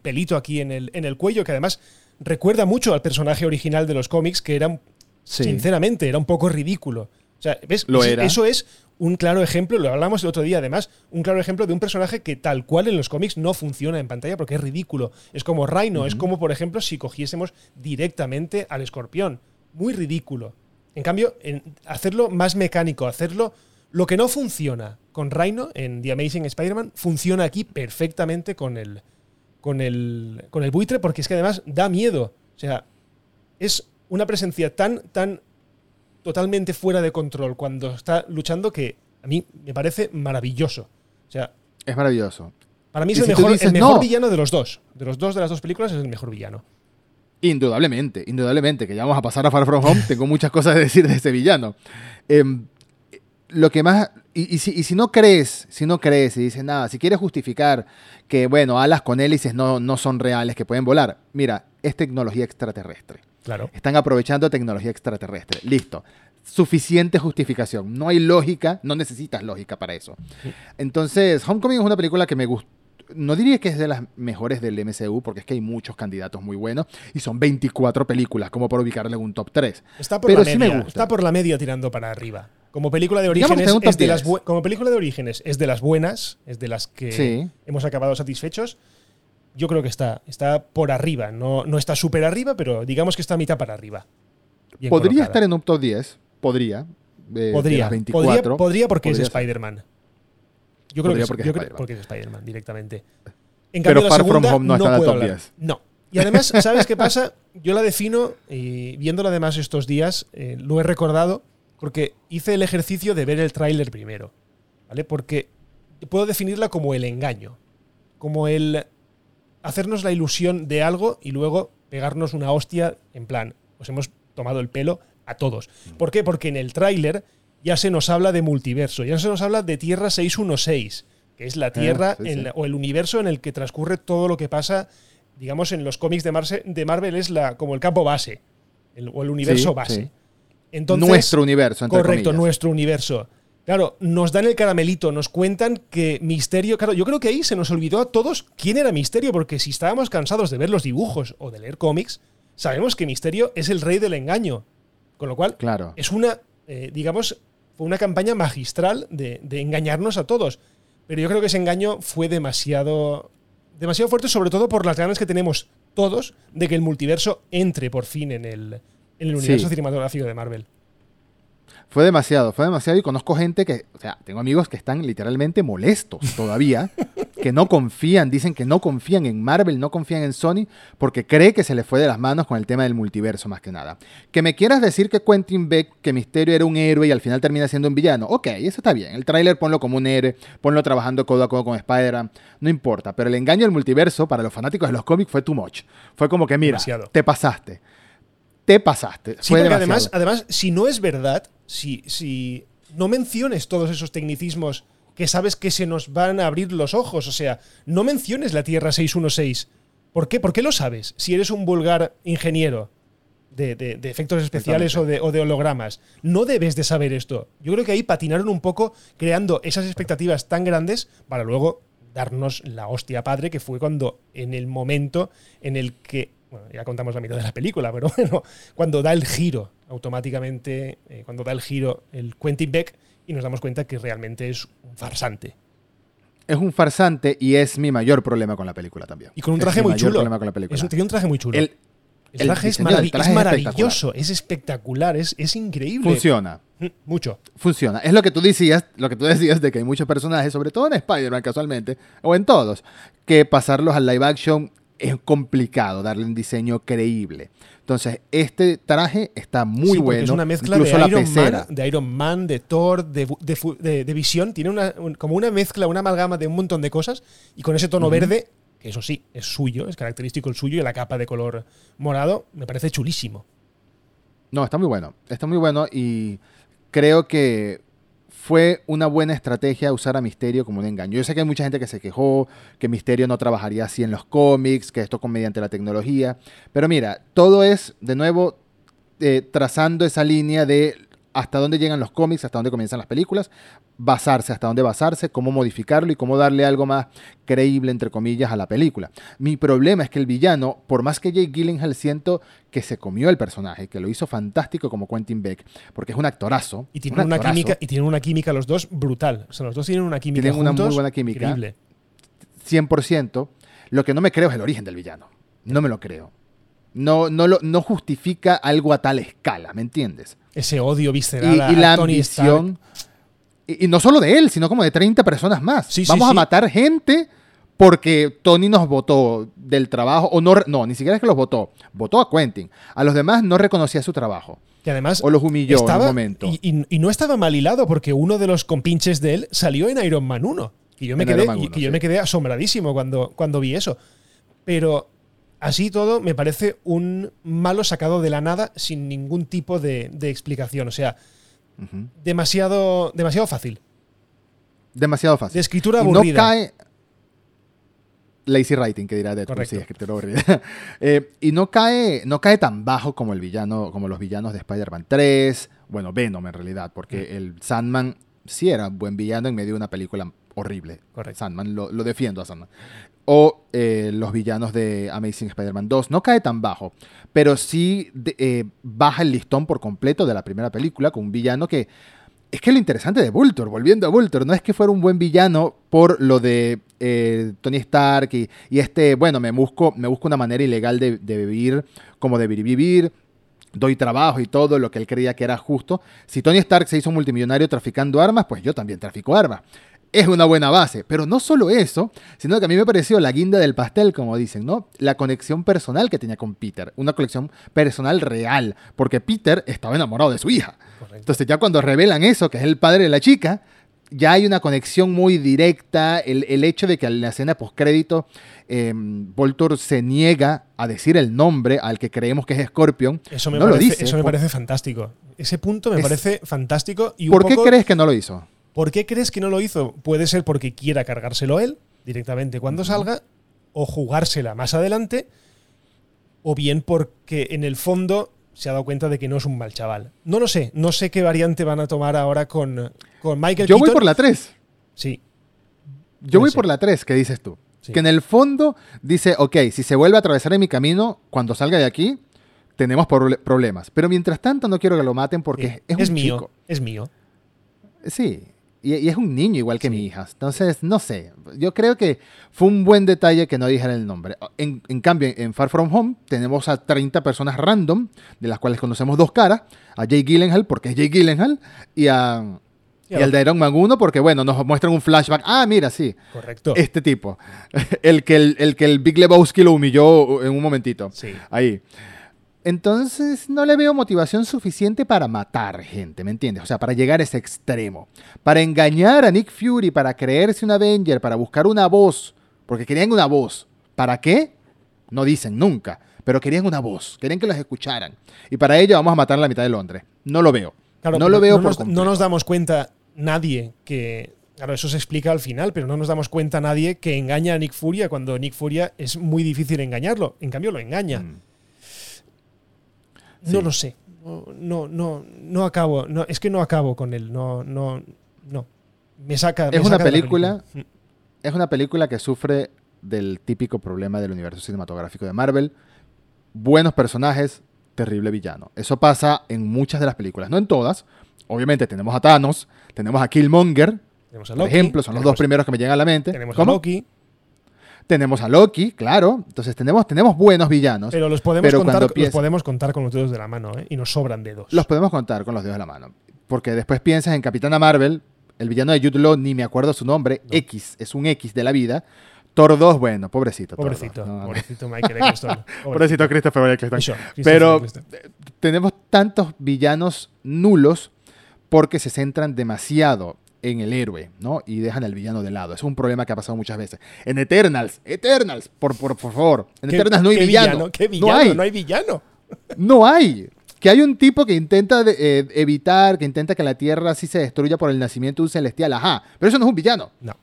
S2: pelito aquí en el, en el cuello, que además recuerda mucho al personaje original de los cómics, que era, sinceramente, era un poco ridículo. O sea, ¿ves?
S1: Lo era.
S2: Eso es un claro ejemplo, lo hablamos el otro día además, un claro ejemplo de un personaje que tal cual en los cómics no funciona en pantalla porque es ridículo. Es como Rhino, es como por ejemplo si cogiésemos directamente al escorpión. Muy ridículo. En cambio, hacerlo más mecánico, hacerlo... Lo que no funciona con Rhino en The Amazing Spider-Man funciona aquí perfectamente con el, con, el, con el buitre porque es que además da miedo. O sea, es una presencia tan, tan totalmente fuera de control cuando está luchando que a mí me parece maravilloso. O sea,
S1: es maravilloso.
S2: Para mí es el mejor, villano de los dos. De los dos de las dos películas es el mejor villano.
S1: Indudablemente, indudablemente, que ya vamos a pasar a Far From Home, tengo muchas cosas que decir de ese villano. Em, lo que más, y, si, no crees, si no crees y dices nada, si quieres justificar que, bueno, alas con hélices no, no son reales, que pueden volar, mira, es tecnología extraterrestre.
S2: Claro.
S1: Están aprovechando tecnología extraterrestre. Listo. Suficiente justificación. No hay lógica, no necesitas lógica para eso. Entonces, Homecoming es una película que me gusta. No diría que es de las mejores del MCU, porque es que hay muchos candidatos muy buenos y son 24 películas, como por ubicarle un top 3.
S2: Está por, la media, está por la media tirando para arriba. Como película de orígenes, es de las como película de orígenes es de las buenas, es de las que hemos acabado satisfechos yo creo que está, está por arriba. No, no está súper arriba, pero digamos que está a mitad para arriba.
S1: podría estar en un top 10. Podría.
S2: podría, 24. podría. porque es Spider-Man. Yo creo que, es, porque es Spider-Man directamente. En cambio, Pero Far From Home no, está en top 10. No. Y además, *laughs* ¿sabes qué pasa? Yo la defino, y viéndola además estos días, eh, lo he recordado, porque hice el ejercicio de ver el tráiler primero. ¿Vale? Porque puedo definirla como el engaño. Como el hacernos la ilusión de algo y luego pegarnos una hostia en plan, os hemos tomado el pelo a todos. ¿Por qué? Porque en el tráiler ya se nos habla de multiverso, ya se nos habla de Tierra 616, que es la ah, Tierra o el universo en el que transcurre todo lo que pasa, digamos, en los cómics de, de Marvel es la, como el campo base, o el universo base.
S1: Entonces, nuestro universo,
S2: entre Correcto, nuestro universo. Claro, nos dan el caramelito, nos cuentan que Misterio. Claro, yo creo que ahí se nos olvidó a todos quién era Misterio, porque si estábamos cansados de ver los dibujos o de leer cómics, sabemos que Misterio es el rey del engaño. Con lo cual,
S1: claro.
S2: es una, eh, digamos, fue una campaña magistral de, engañarnos a todos. Pero yo creo que ese engaño fue demasiado, demasiado fuerte, sobre todo por las ganas que tenemos todos de que el multiverso entre por fin en el, universo cinematográfico de Marvel.
S1: Fue demasiado, fue demasiado y conozco gente que, o sea, tengo amigos que están literalmente molestos todavía, *laughs* que no confían, dicen que no confían en Marvel, no confían en Sony, porque cree que se le fue de las manos con el tema del multiverso más que nada. Que me quieras decir que Quentin Beck, que Misterio era un héroe y al final termina siendo un villano, ok, eso está bien. El tráiler ponlo como un héroe, ponlo trabajando codo a codo con Spider-Man, no importa, pero el engaño del multiverso para los fanáticos de los cómics fue too much. Fue como que, mira, te pasaste te pasaste.
S2: Sí, porque además, además, si no es verdad, si, si no menciones todos esos tecnicismos que sabes que se nos van a abrir los ojos, o sea, no menciones la Tierra 616. ¿Por qué? ¿Por qué lo sabes? Si eres un vulgar ingeniero de, efectos especiales o de, o de, hologramas, no debes de saber esto. Yo creo que ahí patinaron un poco creando esas expectativas tan grandes para luego darnos la hostia padre que fue cuando en el momento en el que bueno, ya contamos la mitad de la película, pero *laughs* bueno, cuando da el giro automáticamente, eh, cuando da el giro el Quentin Beck y nos damos cuenta que realmente es un farsante.
S1: Es un farsante y es mi mayor problema con la película también.
S2: Y con un traje muy chulo. Es un, tiene un traje muy chulo. El, traje, es, maravilloso, es espectacular, es, es increíble.
S1: Funciona.
S2: Mm, mucho.
S1: Funciona. Es lo que tú decías, lo que tú decías de que hay muchos personajes, sobre todo en Spider-Man casualmente, o en todos, que pasarlos al live action es complicado darle un diseño creíble. Entonces, este traje está muy bueno.
S2: Es una mezcla de Iron, Man, de Iron Man, de Thor, de, de, Visión. Tiene una, como una mezcla, una amalgama de un montón de cosas. Y con ese tono verde, que eso sí, es suyo, es característico el suyo, y la capa de color morado, me parece chulísimo.
S1: No, está muy bueno. Está muy bueno y creo que fue una buena estrategia usar a Misterio como un engaño. Yo sé que hay mucha gente que se quejó, que Misterio no trabajaría así en los cómics, que esto con mediante la tecnología. Pero mira, todo es, de nuevo, eh, trazando esa línea de hasta dónde llegan los cómics, hasta dónde comienzan las películas, basarse, hasta dónde basarse, cómo modificarlo y cómo darle algo más creíble, entre comillas, a la película. Mi problema es que el villano, por más que Jake Gyllenhaal siento que se comió el personaje, que lo hizo fantástico como Quentin Beck, porque es un actorazo.
S2: Y tienen, una, química, y tienen una química los dos brutal. O sea, los dos tienen una química Tienen una muy buena química. Increíble.
S1: 100%. Lo que no me creo es el origen del villano. No me lo creo. No, no, lo, no justifica algo a tal escala, ¿me entiendes?
S2: Ese odio visceral
S1: y, la ambición. Y, no solo de él, sino como de 30 personas más. Vamos a matar gente porque Tony nos votó del trabajo, o no, no, ni siquiera es que los votó, votó a Quentin. A los demás no reconocía su trabajo.
S2: Y además.
S1: O los humilló en un momento.
S2: Y, no estaba mal hilado porque uno de los compinches de él salió en Iron Man 1. Y yo me, quedé, y, yo me quedé asombradísimo cuando, cuando vi eso. Pero Así todo, me parece un malo sacado de la nada sin ningún tipo de, explicación. O sea, demasiado, demasiado fácil.
S1: Demasiado fácil.
S2: De escritura aburrida.
S1: no cae. Lazy writing, que dirá de sí, escritura aburrida. *laughs* Eh, y no cae, no cae tan bajo como el villano, como los villanos de Spider-Man 3. Bueno, Venom en realidad, porque mm. el Sandman sí era un buen villano en medio de una película horrible.
S2: Correcto.
S1: Sandman, lo, lo defiendo a Sandman o eh, los villanos de Amazing Spider-Man 2. No cae tan bajo, pero sí eh, baja el listón por completo de la primera película con un villano que... Es que lo interesante de Vulture, volviendo a Vulture, no es que fuera un buen villano por lo de eh, Tony Stark y, este, bueno, me busco, me busco una manera ilegal de, vivir como de vivir, doy trabajo y todo lo que él creía que era justo. Si Tony Stark se hizo multimillonario traficando armas, pues yo también trafico armas es una buena base. Pero no solo eso, sino que a mí me pareció la guinda del pastel, como dicen, ¿no? La conexión personal que tenía con Peter. Una conexión personal real. Porque Peter estaba enamorado de su hija. Entonces ya cuando revelan eso, que es el padre de la chica, ya hay una conexión muy directa. El, hecho de que en la escena postcrédito eh, Voltor se niega a decir el nombre al que creemos que es Scorpion.
S2: Eso me,
S1: no
S2: parece,
S1: lo dice.
S2: Eso me parece fantástico. Ese punto me parece fantástico. Y
S1: ¿Por qué crees que no lo hizo?
S2: ¿Por qué crees que no lo hizo? Puede ser porque quiera cargárselo él directamente cuando salga, o jugársela más adelante, o bien porque en el fondo se ha dado cuenta de que no es un mal chaval. No lo sé, no sé qué variante van a tomar ahora con, con Michael
S1: Yo voy por la 3.
S2: Sí.
S1: Yo voy por la 3, ¿qué dices tú? Que en el fondo dice, ok, si se vuelve a atravesar en mi camino, cuando salga de aquí, tenemos problemas. Pero mientras tanto no quiero que lo maten porque es, es mío.
S2: Es mío.
S1: Sí, y, es un niño igual que mi hija. Entonces, no sé. Yo creo que fue un buen detalle que no dijera el nombre. En, cambio, en Far From Home tenemos a 30 personas random, de las cuales conocemos dos caras. A Jay Gyllenhaal, porque es Jay Gyllenhaal, y a... Y, al de Iron Man 1 porque, bueno, nos muestran un flashback. Ah, mira, sí.
S2: Correcto.
S1: Este tipo. *laughs* El que el, el que el Big Lebowski lo humilló en un momentito.
S2: Sí.
S1: Ahí. Entonces no le veo motivación suficiente para matar gente, ¿me entiendes? O sea, para llegar a ese extremo. Para engañar a Nick Fury, para creerse un Avenger, para buscar una voz, porque querían una voz. ¿Para qué? No dicen nunca, pero querían una voz, querían que los escucharan. Y para ello vamos a matar a la mitad de Londres. No lo veo. no lo veo
S2: no no nos damos cuenta nadie que Claro, eso se explica al final, pero no nos damos cuenta nadie que engaña a Nick Furia cuando Nick Furia es muy difícil engañarlo. En cambio, lo engaña. Mm. No lo sé. No, no, no, acabo. No, es que no acabo con él. No, no, no. Me saca.
S1: Es
S2: una
S1: película. Es una película que sufre del típico problema del universo cinematográfico de Marvel. Buenos personajes, terrible villano. Eso pasa en muchas de las películas, no en todas. Obviamente tenemos a Thanos, tenemos a Killmonger, por ejemplo, son los dos primeros que me llegan a la mente.
S2: Tenemos a Loki.
S1: Tenemos a Loki, claro. Entonces tenemos, tenemos buenos villanos.
S2: Pero los podemos, contar, los podemos contar con los dedos de la mano, ¿eh? Y nos sobran dedos.
S1: Los podemos contar con los dedos de la mano. Porque después piensas en Capitana Marvel, el villano de Jude Law, ni me acuerdo su nombre, X, es un X de la vida. Thor 2, bueno, pobrecito. *laughs*
S2: Pobrecito, pobrecito Michael Eccleston.
S1: pobrecito Christopher Eccleston. Pero tenemos tantos villanos nulos porque se centran demasiado en el héroe, ¿no? Y dejan al villano de lado. Es un problema que ha pasado muchas veces. En Eternals, Eternals, por, por, favor. En Eternals no hay villano.
S2: ¿Qué villano? No hay. No hay villano.
S1: No hay. Que hay un tipo que intenta eh, evitar, que intenta que la Tierra así se destruya por el nacimiento de un celestial. Ajá. Pero eso no es un villano.
S2: No.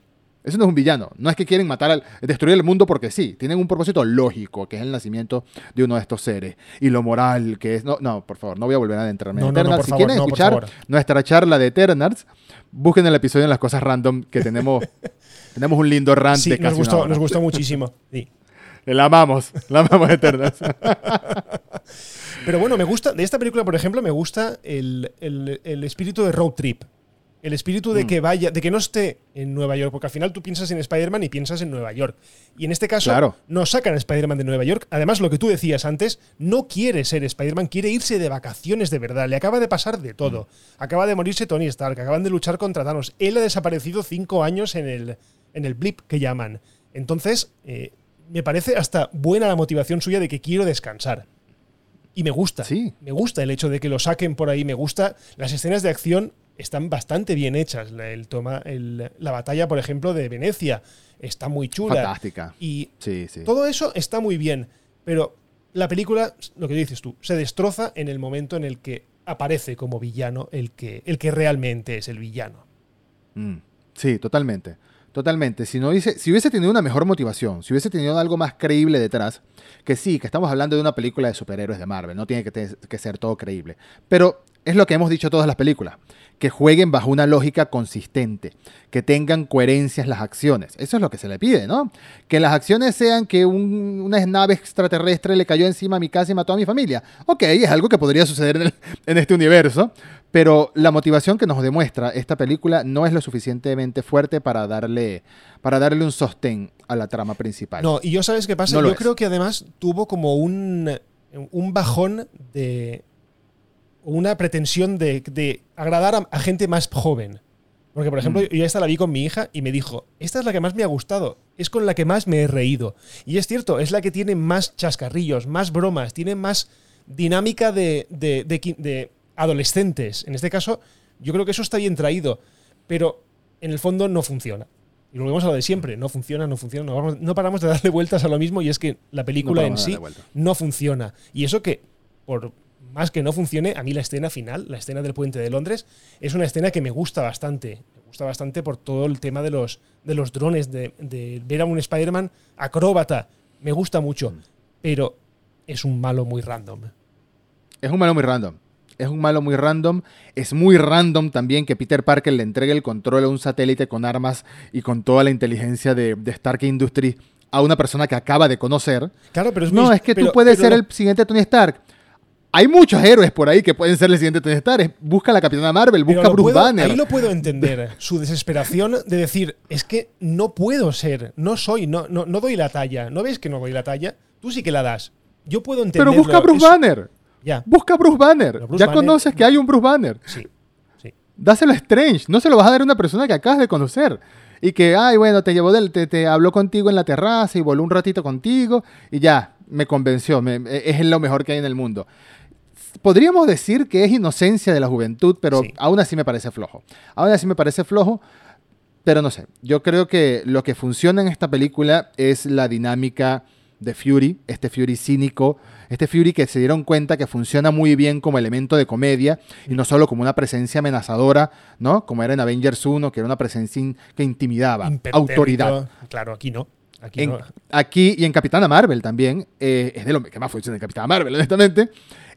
S1: Eso no es un villano. No es que quieren matar al, destruir el mundo porque sí. Tienen un propósito lógico, que es el nacimiento de uno de estos seres. Y lo moral, que es. No, no por favor, no voy a volver a adentrarme en Eternals. si quieren escuchar nuestra charla de Eternals, busquen el episodio en las cosas random que tenemos. *laughs* tenemos un lindo rant
S2: sí, nos gustó, nos gustó muchísimo. Sí. *laughs*
S1: La amamos, la amamos Eternals. *laughs*
S2: Pero bueno, me gusta, de esta película, por ejemplo, me gusta el, el espíritu de road trip. El espíritu de mm. que vaya, de que no esté en Nueva York, porque al final tú piensas en Spider-Man y piensas en Nueva York. Y en este caso,
S1: claro.
S2: no sacan a Spider-Man de Nueva York. Además, lo que tú decías antes, no quiere ser Spider-Man, quiere irse de vacaciones de verdad. Le acaba de pasar de todo. Mm. Acaba de morirse Tony Stark, acaban de luchar contra Thanos. Él ha desaparecido cinco años en el, en el blip que llaman. Entonces, eh, me parece hasta buena la motivación suya de que quiero descansar. Y me gusta.
S1: Sí.
S2: Me gusta el hecho de que lo saquen por ahí. Me gusta las escenas de acción están bastante bien hechas. El toma, la batalla, por ejemplo, de Venecia está muy chula.
S1: Fantástica.
S2: Y
S1: sí, sí.
S2: todo eso está muy bien. Pero la película, lo que dices tú, se destroza en el momento en el que aparece como villano el que, el que realmente es el villano.
S1: Mm, sí, totalmente. Totalmente. Si, no hubiese, si hubiese tenido una mejor motivación, si hubiese tenido algo más creíble detrás, que sí, que estamos hablando de una película de superhéroes de Marvel, no tiene que, que ser todo creíble. Pero es lo que hemos dicho todas las películas que jueguen bajo una lógica consistente, que tengan coherencias las acciones. Eso es lo que se le pide, ¿no? Que las acciones sean que una nave extraterrestre le cayó encima a mi casa y mató a mi familia. Ok, es algo que podría suceder *laughs* en, este universo, pero la motivación que nos demuestra esta película no es lo suficientemente fuerte para darle, para darle un sostén a la trama principal.
S2: No, y yo sabes qué pasa, yo creo que además tuvo como un, un bajón de una pretensión de, agradar a, gente más joven. Porque, por ejemplo, mm. yo esta la vi con mi hija y me dijo, esta es la que más me ha gustado, es con la que más me he reído. Y es cierto, es la que tiene más chascarrillos, más bromas, tiene más dinámica de, de, adolescentes. En este caso, yo creo que eso está bien traído, pero en el fondo no funciona. Y lo vemos a lo de siempre, no funciona, no funciona, no, paramos de darle vueltas a lo mismo y es que la película en sí no funciona. Y eso que, por más que no funcione, a mí la escena final, la escena del puente de Londres, es una escena que me gusta bastante. Me gusta bastante por todo el tema de los, de los drones, de, ver a un Spider-Man acróbata. Me gusta mucho, mm. pero es un malo muy random.
S1: Es un malo muy random. Es un malo muy random. Es muy random también que Peter Parker le entregue el control a un satélite con armas y con toda la inteligencia de, de Stark Industries a una persona que acaba de conocer.
S2: Claro, pero es
S1: No, es que tú puedes ser el siguiente Tony Stark hay muchos héroes por ahí que pueden ser el siguiente Tony Stark. Busca a la Capitana Marvel, busca a Bruce Banner.
S2: Ahí lo puedo entender. *laughs* Su desesperación de decir, es que no puedo ser, no soy, no, no, doy la talla. ¿No ves que no doy la talla? Tú sí que la das. Yo puedo entender.
S1: Pero busca a Bruce Banner. Ya. Busca a Bruce Banner. ya conoces que hay un Bruce Banner.
S2: Sí. sí.
S1: Dáselo a Strange. No se lo vas a dar a una persona que acabas de conocer. Y que, ay, bueno, te llevó del, te, te habló contigo en la terraza y voló un ratito contigo y ya, me convenció. es lo mejor que hay en el mundo podríamos decir que es inocencia de la juventud, pero aún así me parece flojo. Aún así me parece flojo, pero no sé. Yo creo que lo que funciona en esta película es la dinámica de Fury, este Fury cínico, este Fury que se dieron cuenta que funciona muy bien como elemento de comedia y no solo como una presencia amenazadora, ¿no? Como era en Avengers 1, que era una presencia que intimidaba, autoridad.
S2: Claro, aquí no.
S1: Aquí, y en Capitana Marvel también, eh, es de lo que más funciona en Capitana Marvel, honestamente.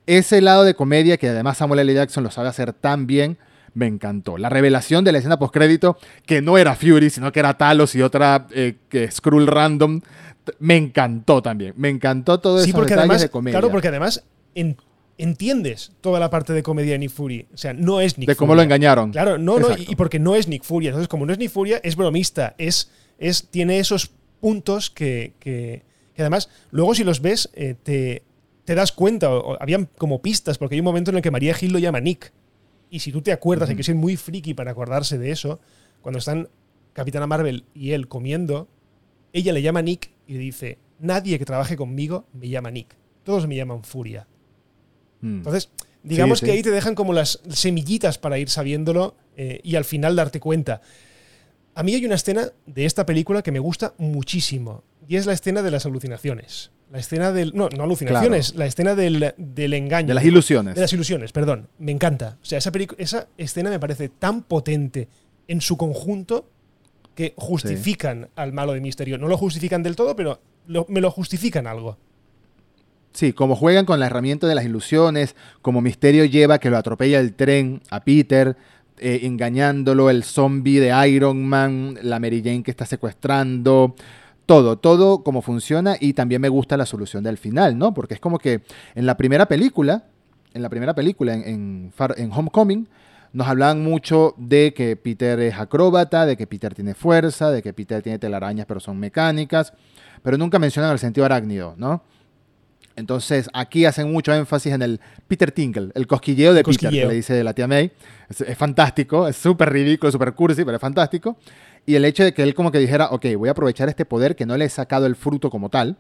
S1: Ese lado de comedia que además Samuel L. Jackson lo sabe hacer tan bien, me encantó. La revelación de la escena postcrédito, que no era Fury, sino que era Talos y otra eh, que Skrull Random, me encantó también. Me encantó todo eso
S2: porque de comedia. Claro, porque además entiendes toda la parte de comedia de Nick Fury. O sea, no es Nick
S1: De cómo lo engañaron.
S2: Claro, no, no, y, porque no es Nick Fury. Entonces, como no es Nick Fury, es bromista, es, es, tiene esos puntos que, que, además, luego si los ves, eh, te, te das cuenta, o, habían como pistas, porque hay un momento en el que María Gil lo llama Nick. Y si tú te acuerdas, hay que ser muy friki para acordarse de eso, cuando están Capitana Marvel y él comiendo, ella le llama Nick y le dice, nadie que trabaje conmigo me llama Nick, todos me llaman Furia. Mm. Entonces, digamos que ahí te dejan como las semillitas para ir sabiéndolo eh, y al final darte cuenta. A mí hay una escena de esta película que me gusta muchísimo, y es la escena de las alucinaciones. La escena del. No, no alucinaciones, la escena del, del, engaño.
S1: De las ilusiones.
S2: De las ilusiones, perdón. Me encanta. O sea, esa, esa escena me parece tan potente en su conjunto que justifican al malo de Misterio. No lo justifican del todo, pero me lo justifican algo.
S1: Sí, como juegan con la herramienta de las ilusiones, como Misterio lleva que lo atropella el tren a Peter, eh, engañándolo, el zombie de Iron Man, la Mary Jane que está secuestrando, todo, todo como funciona y también me gusta la solución del final, ¿no? Porque es como que en la primera película, en la primera película, en, en, Homecoming, nos hablaban mucho de que Peter es acróbata, de que Peter tiene fuerza, de que Peter tiene telarañas pero son mecánicas, pero nunca mencionan el sentido arácnido, ¿no? Entonces aquí hacen mucho énfasis en el Peter Tinkle, el cosquilleo de Peter, que le dice la tía May. Es, es fantástico, es súper ridículo, súper cursi, pero es fantástico. Y el hecho de que él como que dijera, ok, voy a aprovechar este poder que no le he sacado el fruto como tal,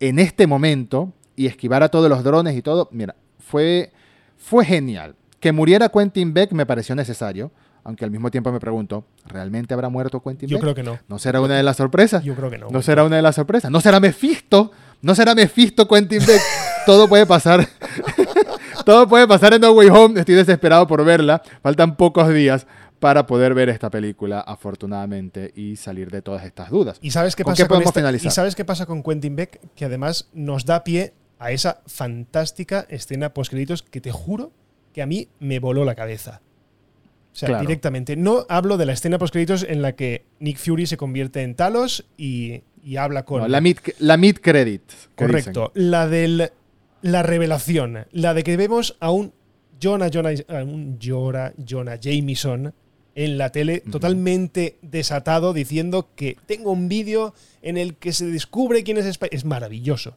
S1: en este momento, y esquivar a todos los drones y todo, mira, fue, fue genial. Que muriera Quentin Beck me pareció necesario, aunque al mismo tiempo me pregunto, ¿realmente habrá muerto Quentin
S2: Beck?
S1: Yo
S2: creo que no.
S1: ¿No será una de las sorpresas?
S2: Yo creo que no.
S1: ¿No será una de las sorpresas? ¿No será Mephisto? ¿No será Mephisto Quentin Beck? *laughs* todo puede pasar. *laughs* todo puede pasar en No Way Home. Estoy desesperado por verla. Faltan pocos días para poder ver esta película, afortunadamente, y salir de todas estas dudas.
S2: ¿Y sabes qué, pasa, con ¿Y sabes qué pasa con Quentin Beck? Que además nos da pie a esa fantástica escena post-créditos que te juro que a mí me voló la cabeza. O sea, directamente. No hablo de la escena post-créditos en la que Nick Fury se convierte en Talos y, habla con.
S1: la mid, la mid credit.
S2: Correcto. La de la revelación. La de que vemos a un Jonah, Jonah, un Jonah, Jonah Jameson en la tele totalmente desatado diciendo que tengo un vídeo en el que se descubre quién es Spider. Es maravilloso.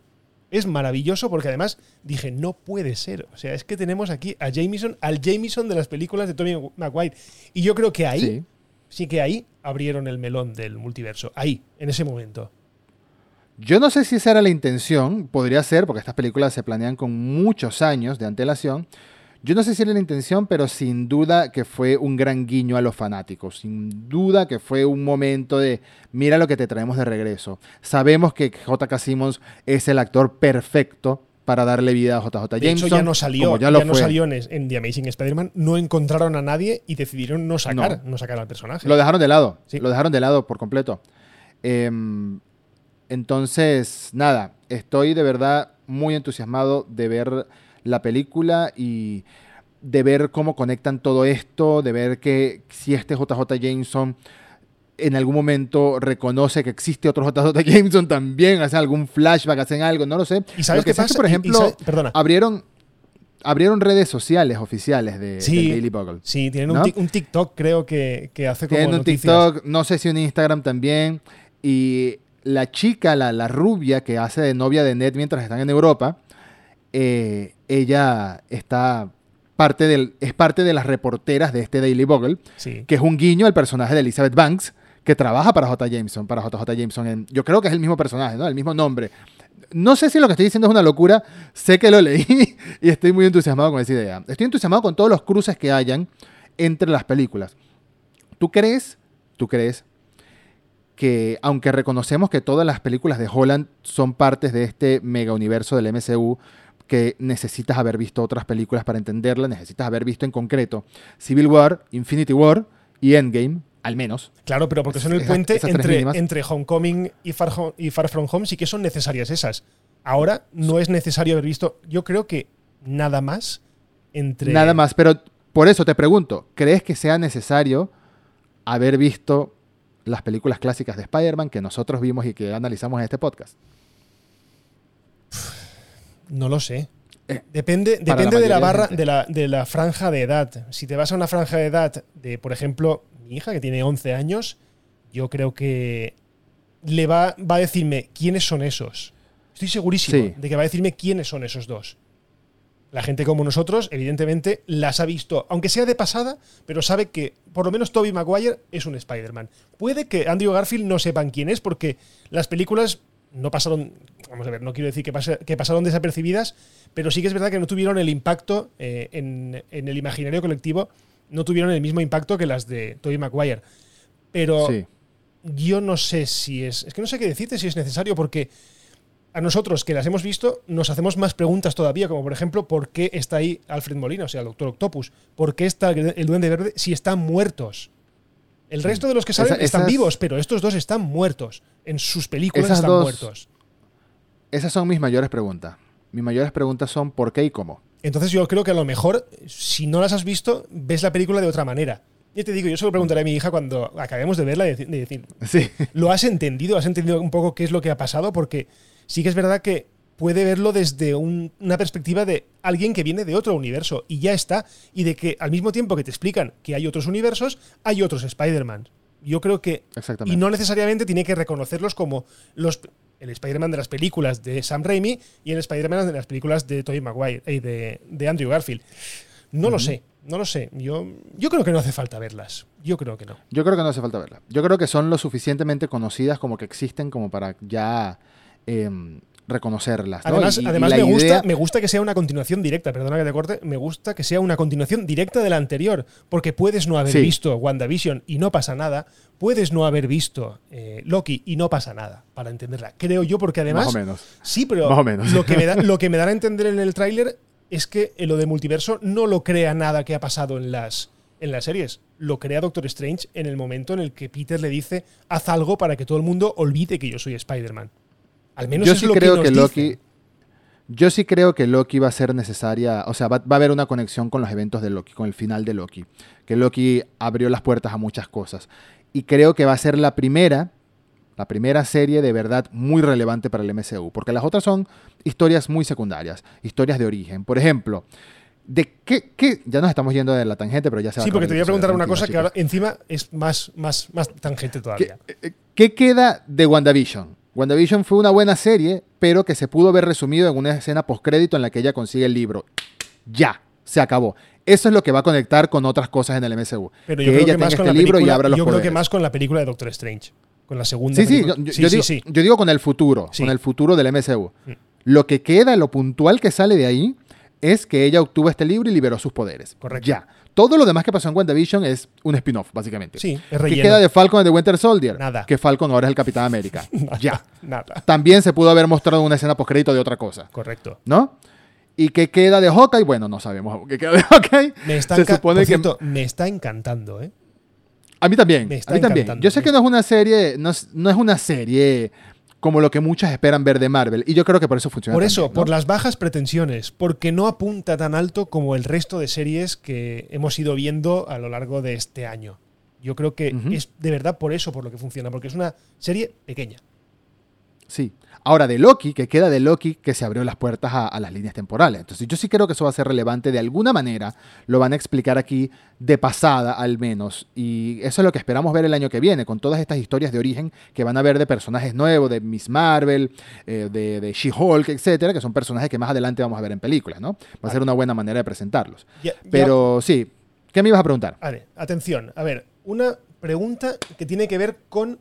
S2: Es maravilloso porque además dije, no puede ser. O sea, es que tenemos aquí a Jameson, al Jameson de las películas de Tommy Maguire. Y yo creo que ahí sí que ahí abrieron el melón del multiverso. Ahí, en ese momento.
S1: Yo no sé si esa era la intención, podría ser, porque estas películas se planean con muchos años de antelación. Yo no sé si era la intención, pero sin duda que fue un gran guiño a los fanáticos. Sin duda que fue un momento de, mira lo que te traemos de regreso. Sabemos que J.K. Simmons es el actor perfecto para darle vida a JJ Jameson. De hecho,
S2: ya no salió, ya, no salió en, The Amazing Spider-Man, no encontraron a nadie y decidieron no sacar, no. sacar al personaje.
S1: Lo dejaron de lado, lo dejaron de lado por completo. Eh, entonces, nada, estoy de verdad muy entusiasmado de ver la película y de ver cómo conectan todo esto, de ver que si este JJ Jameson en algún momento reconoce que existe otro JJ Jameson también, hacen algún flashback, hacen algo, no lo sé.
S2: ¿Y sabes qué pasa?
S1: por ejemplo, abrieron abrieron redes sociales oficiales de, Daily Bugle.
S2: Sí, tienen un, TikTok, creo que, hace como
S1: Tienen un TikTok, no sé si un Instagram también. Y la chica, la, rubia que hace de novia de Ned mientras están en Europa, eh, ella está parte del, es parte de las reporteras de este Daily Bugle, que es un guiño al personaje de Elizabeth Banks, que trabaja para J. Jameson, para JJ Jameson. yo creo que es el mismo personaje, ¿no? El mismo nombre. No sé si lo que estoy diciendo es una locura, sé que lo leí *laughs* y estoy muy entusiasmado con esa idea. Estoy entusiasmado con todos los cruces que hayan entre las películas. ¿Tú crees, tú crees que aunque reconocemos que todas las películas de Holland son partes de este mega universo del MCU, que necesitas haber visto otras películas para entenderla, necesitas haber visto en concreto Civil War, Infinity War y Endgame, al menos.
S2: Claro, pero porque son el puente entre, entre Homecoming y Far, y Far From Home, sí que son necesarias esas. Ahora no es necesario haber visto, yo creo que nada más entre...
S1: Nada más, pero por eso te pregunto, ¿crees que sea necesario haber visto las películas clásicas de Spider-Man que nosotros vimos y que analizamos en este podcast?
S2: No lo sé. Eh, depende depende de la barra, de, la, de la franja de edad. Si te vas a una franja de edad de, por ejemplo, mi hija, que tiene 11 años, yo creo que le va, va a decirme quiénes son esos. Estoy segurísimo de que va a decirme quiénes son esos dos. La gente como nosotros, evidentemente, las ha visto, aunque sea de pasada, pero sabe que por lo menos Toby Maguire es un Spider-Man. Puede que Andrew Garfield no sepan quién es porque las películas no pasaron, vamos a ver, no quiero decir que, que pasaron desapercibidas, pero sí que es verdad que no tuvieron el impacto eh, en, el imaginario colectivo, no tuvieron el mismo impacto que las de Tobey Maguire. Pero yo no sé si es, es que no sé qué decirte si es necesario porque a nosotros que las hemos visto nos hacemos más preguntas todavía, como por ejemplo, ¿por qué está ahí Alfred Molina, o sea, el Doctor Octopus? ¿Por qué está el Duende Verde si están muertos? El resto de los que salen están vivos, pero estos dos están muertos. En sus películas están muertos.
S1: Esas son mis mayores preguntas. Mis mayores preguntas son ¿por qué y cómo?
S2: Entonces yo creo que a lo mejor, si no las has visto, ves la película de otra manera. Ya te digo, yo se lo preguntaré a mi hija cuando acabemos de verla de, decir,
S1: sí.
S2: ¿lo has entendido? ¿Has entendido un poco qué es lo que ha pasado? Porque sí que es verdad que puede verlo desde una perspectiva de alguien que viene de otro universo y ya está. Y de que al mismo tiempo que te explican que hay otros universos, hay otros Spider-Man. Yo creo que. Y no necesariamente tiene que reconocerlos como los, el Spider-Man de las películas de Sam Raimi y el Spider-Man de las películas de Tobey Maguire y eh, de, Andrew Garfield. No lo sé, no lo sé. Yo, yo creo que no hace falta verlas. Yo creo que no.
S1: Yo creo que no hace falta verlas. Yo creo que son lo suficientemente conocidas como que existen como para ya Em, reconocerlas.
S2: Además, me, gusta, me gusta que sea una continuación directa, perdona que te corte, me gusta que sea una continuación directa de la anterior, porque puedes no haber visto WandaVision y no pasa nada, puedes no haber visto eh, Loki y no pasa nada, para entenderla. Creo yo, porque además...
S1: Más o menos.
S2: Sí, pero Lo, que me da, *laughs* lo que me dan a entender en el tráiler es que lo de multiverso no lo crea nada que ha pasado en las, en las series. Lo crea Doctor Strange en el momento en el que Peter le dice, haz algo para que todo el mundo olvide que yo soy Spider-Man. Al menos
S1: yo sí creo que, Loki. Yo sí creo que Loki va a ser necesaria, o sea, va, a haber una conexión con los eventos de Loki, con el final de Loki. Que Loki abrió las puertas a muchas cosas. Y creo que va a ser la primera, la primera serie de verdad muy relevante para el MCU. Porque las otras son historias muy secundarias, historias de origen. Por ejemplo, ¿De qué, qué, Ya nos estamos yendo de la tangente, pero ya se
S2: Sí, porque te voy a preguntar una cosa que ahora encima es más, más, más tangente todavía.
S1: ¿Qué, ¿Qué, queda de WandaVision? WandaVision fue una buena serie, pero que se pudo ver resumido en una escena postcrédito en la que ella consigue el libro. Ya. se acabó. Eso es lo que va a conectar con otras cosas en el MCU. Pero que ella tenga este libro y abra los
S2: Yo
S1: creo
S2: que más con la película de Doctor Strange. Con la segunda.
S1: Sí, sí, yo, digo, yo, digo, con el futuro, con el futuro del MCU. Mm. Lo que queda, lo puntual que sale de ahí, es que ella obtuvo este libro y liberó sus poderes.
S2: Correcto.
S1: Ya. Todo lo demás que pasó en WandaVision es un spin-off, básicamente.
S2: Sí, es relleno.
S1: ¿Qué queda de Falcon de Winter Soldier?
S2: Nada.
S1: Que Falcon ahora es el Capitán América. *laughs* ya.
S2: Nada.
S1: También se pudo haber mostrado una escena post-crédito de otra cosa.
S2: Correcto.
S1: ¿No? ¿Y qué queda de Hawkeye? Bueno, no sabemos qué queda de Hawkeye.
S2: Me está, se supone que... me está encantando, ¿eh?
S1: A mí también. a mí también. Yo sé que no es una serie, no es, no es una serie como lo que muchas esperan ver de Marvel. Y yo creo que por eso funciona.
S2: Por eso, por las bajas pretensiones, porque no apunta tan alto como el resto de series que hemos ido viendo a lo largo de este año. Yo creo que es de verdad por eso por lo que funciona, porque es una serie pequeña.
S1: Sí. Ahora, de Loki, que queda de Loki, que se abrió las puertas a, las líneas temporales. Entonces, yo sí creo que eso va a ser relevante de alguna manera. Lo van a explicar aquí de pasada, al menos. Y eso es lo que esperamos ver el año que viene, con todas estas historias de origen que van a ver de personajes nuevos, de Miss Marvel, eh, de, She-Hulk, etcétera, que son personajes que más adelante vamos a ver en películas, ¿no? Va a ser una buena manera de presentarlos. Pero sí, ¿qué me ibas a preguntar?
S2: Vale, atención. A ver, una pregunta que tiene que ver con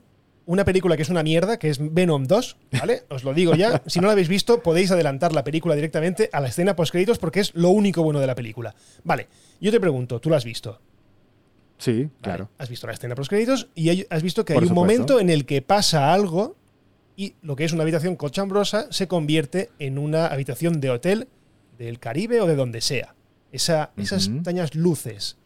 S2: una película que es una mierda, que es Venom 2, ¿vale? Os lo digo ya. Si no la habéis visto, podéis adelantar la película directamente a la escena post-créditos porque es lo único bueno de la película. Vale, yo te pregunto, ¿tú la has visto?
S1: Sí, claro.
S2: Has visto la escena post-créditos y has visto que hay un momento en el que pasa algo y lo que es una habitación cochambrosa se convierte en una habitación de hotel del Caribe o de donde sea. Esa, Esas extrañas luces.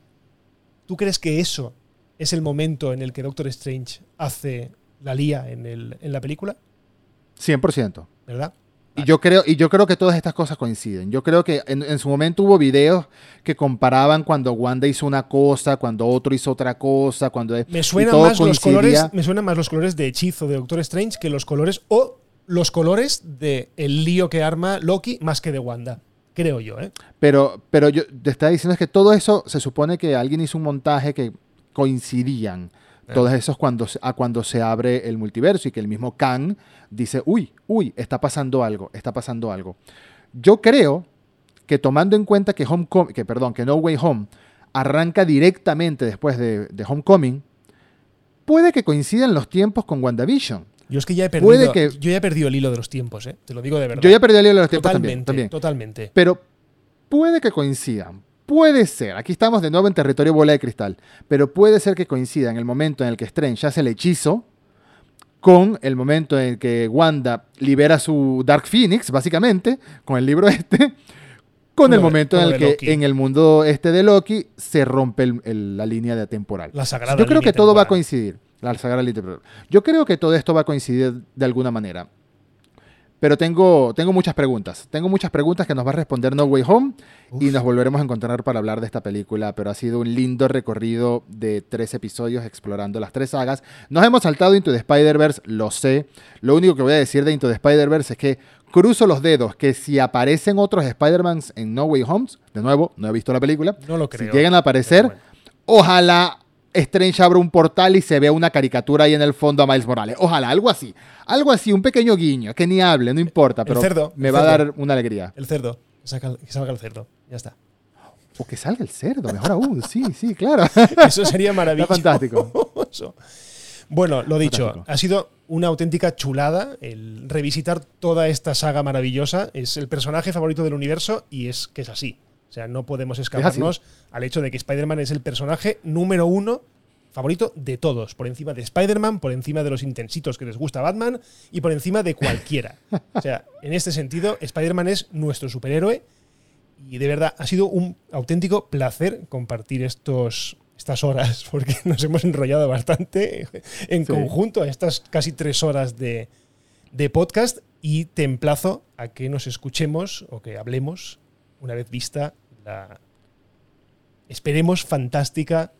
S2: ¿Tú crees que eso es el momento en el que Doctor Strange hace la lía en, el, en la película?
S1: 100%.
S2: ¿Verdad?
S1: Y yo, creo, y yo creo que todas estas cosas coinciden. Yo creo que en, su momento hubo videos que comparaban cuando Wanda hizo una cosa, cuando otro hizo otra cosa, cuando
S2: me suena más los colores, me suenan más los colores de hechizo de Doctor Strange que los colores o los colores de el lío que arma Loki más que de Wanda. Creo yo, ¿eh?
S1: Pero, pero yo te estaba diciendo es que todo eso se supone que alguien hizo un montaje que coincidían. Todos esos cuando, a cuando se abre el multiverso y que el mismo Kang dice, uy, uy, está pasando algo, está pasando algo. Yo creo que tomando en cuenta que, Homecoming, que, perdón, que No Way Home arranca directamente después de, Homecoming, puede que coincidan los tiempos con WandaVision.
S2: Yo es que ya he perdido, que, yo ya he perdido el hilo de los tiempos, ¿eh? te lo digo de verdad.
S1: Yo ya he perdido el hilo de los tiempos también, también.
S2: Totalmente.
S1: Pero puede que coincidan. Puede ser, aquí estamos de nuevo en territorio bola de cristal, pero puede ser que coincida en el momento en el que Strange hace el hechizo con el momento en el que Wanda libera su Dark Phoenix, básicamente, con el libro *laughs* este, con el momento en el que en el mundo este de Loki se rompe la línea de temporal.
S2: La sagrada
S1: Yo creo que todo va a coincidir. La sagrada línea Yo creo que todo esto va a coincidir de alguna manera. Pero tengo, tengo muchas preguntas. Tengo muchas preguntas que nos va a responder No Way Home y nos volveremos a encontrar para hablar de esta película. Pero ha sido un lindo recorrido de tres episodios explorando las tres sagas. Nos hemos saltado Into the Spider-Verse, lo sé. Lo único que voy a decir de Into the Spider-Verse es que cruzo los dedos que si aparecen otros Spider-Mans en No Way Home, de nuevo, no he visto la película.
S2: No lo creo.
S1: Si llegan a aparecer, ojalá Strange abra un portal y se vea una caricatura ahí en el fondo a Miles Morales. Ojalá, algo así. Algo así, un pequeño guiño, que ni hable, no importa, pero me va a dar una alegría.
S2: El cerdo, que, salga el cerdo, ya está.
S1: O que salga el cerdo, mejor aún, sí, sí, claro. *laughs*
S2: Eso sería maravilloso.
S1: fantástico.
S2: Bueno, lo dicho, ha sido una auténtica chulada el revisitar toda esta saga maravillosa. Es el personaje favorito del universo y es que es así. O sea, no podemos escaparnos al hecho de que Spider-Man es el personaje número uno favorito de todos, por encima de Spider-Man, por encima de los intensitos que les gusta Batman y por encima de cualquiera. o sea, en este sentido, Spider-Man es nuestro superhéroe y de verdad ha sido un auténtico placer compartir estos, estas horas, *laughs* porque nos hemos enrollado bastante en conjunto a estas casi tres horas de, de podcast y te emplazo a que nos escuchemos o que hablemos una vez vista la, esperemos, fantástica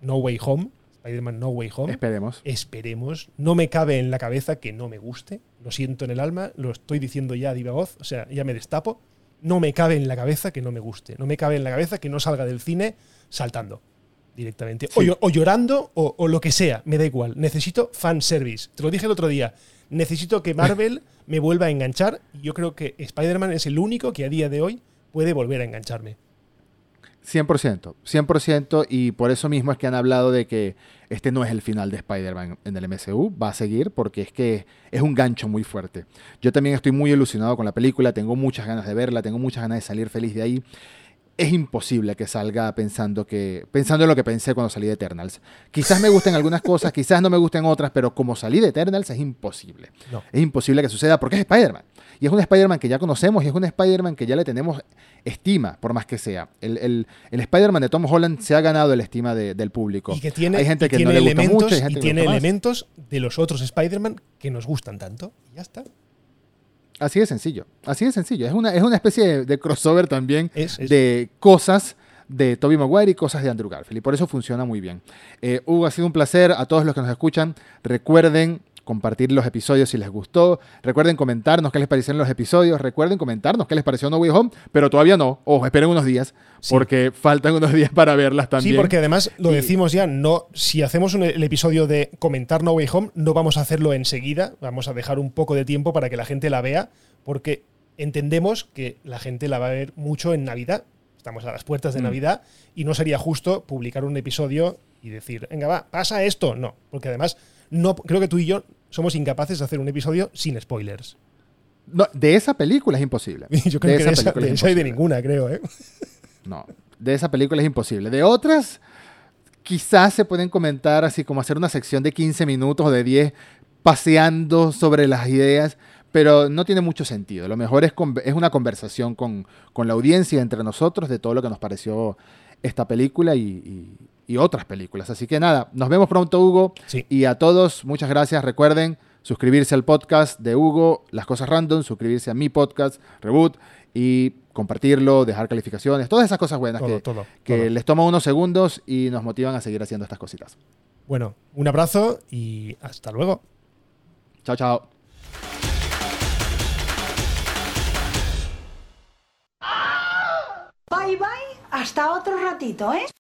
S2: No Way Home. Spider-Man No Way Home.
S1: Esperemos.
S2: Esperemos. No me cabe en la cabeza que no me guste. Lo siento en el alma. Lo estoy diciendo ya a viva voz. O sea, ya me destapo. No me cabe en la cabeza que no me guste. No me cabe en la cabeza que no salga del cine saltando directamente. O, llorando o, o, lo que sea. Me da igual. Necesito fan service. Te lo dije el otro día. Necesito que Marvel *laughs* me vuelva a enganchar. Y yo creo que Spider-Man es el único que a día de hoy puede volver a engancharme.
S1: 100%, 100% y por eso mismo es que han hablado de que este no es el final de Spider-Man en el MCU, va a seguir porque es que es un gancho muy fuerte. Yo también estoy muy ilusionado con la película, tengo muchas ganas de verla, tengo muchas ganas de salir feliz de ahí es imposible que salga pensando que pensando en lo que pensé cuando salí de Eternals. Quizás me gusten algunas cosas, quizás no me gusten otras, pero como salí de Eternals es imposible. Es imposible que suceda porque es Spider-Man. Y es un Spider-Man que ya conocemos y es un Spider-Man que ya le tenemos estima, por más que sea. El, el, Spider-Man de Tom Holland se ha ganado el estima del público.
S2: Y que tiene, Hay gente que no le gusta mucho. Y, tiene elementos de los otros Spider-Man que nos gustan tanto. Y ya está.
S1: Así de sencillo, así de sencillo. Es una, es una especie de, crossover también de cosas de Toby Maguire y cosas de Andrew Garfield. Y por eso funciona muy bien. Eh, Hugo, ha sido un placer. A todos los que nos escuchan, recuerden compartir los episodios si les gustó. Recuerden comentarnos qué les parecieron los episodios. Recuerden comentarnos qué les pareció No Way Home, pero todavía no. Ojo, esperen unos días, porque faltan unos días para verlas también.
S2: Sí, porque además lo decimos ya, no, si hacemos el episodio de comentar No Way Home, no vamos a hacerlo enseguida. Vamos a dejar un poco de tiempo para que la gente la vea, porque entendemos que la gente la va a ver mucho en Navidad. Estamos a las puertas de mm. Navidad y no sería justo publicar un episodio y decir, venga, va, pasa esto. No, porque además no, creo que tú y yo somos incapaces de hacer un episodio sin spoilers.
S1: No, de esa película es imposible. *laughs*
S2: Yo creo que de esa, de, de ninguna, creo, ¿eh? *laughs*
S1: No, de esa película es imposible. De otras, quizás se pueden comentar así como hacer una sección de 15 minutos o de 10 paseando sobre las ideas, pero no tiene mucho sentido. Lo mejor es, es una conversación con, con, la audiencia entre nosotros de todo lo que nos pareció esta película y, y otras películas. Así que nada, nos vemos pronto, Hugo. Y a todos, muchas gracias. Recuerden suscribirse al podcast de Hugo, Las Cosas Random, suscribirse a mi podcast, Reboot, y compartirlo, dejar calificaciones, todas esas cosas buenas que, que les toma unos segundos y nos motivan a seguir haciendo estas cositas.
S2: Bueno, un abrazo y hasta luego.
S1: Chao, chao.
S3: Bye bye, hasta otro ratito, ¿eh?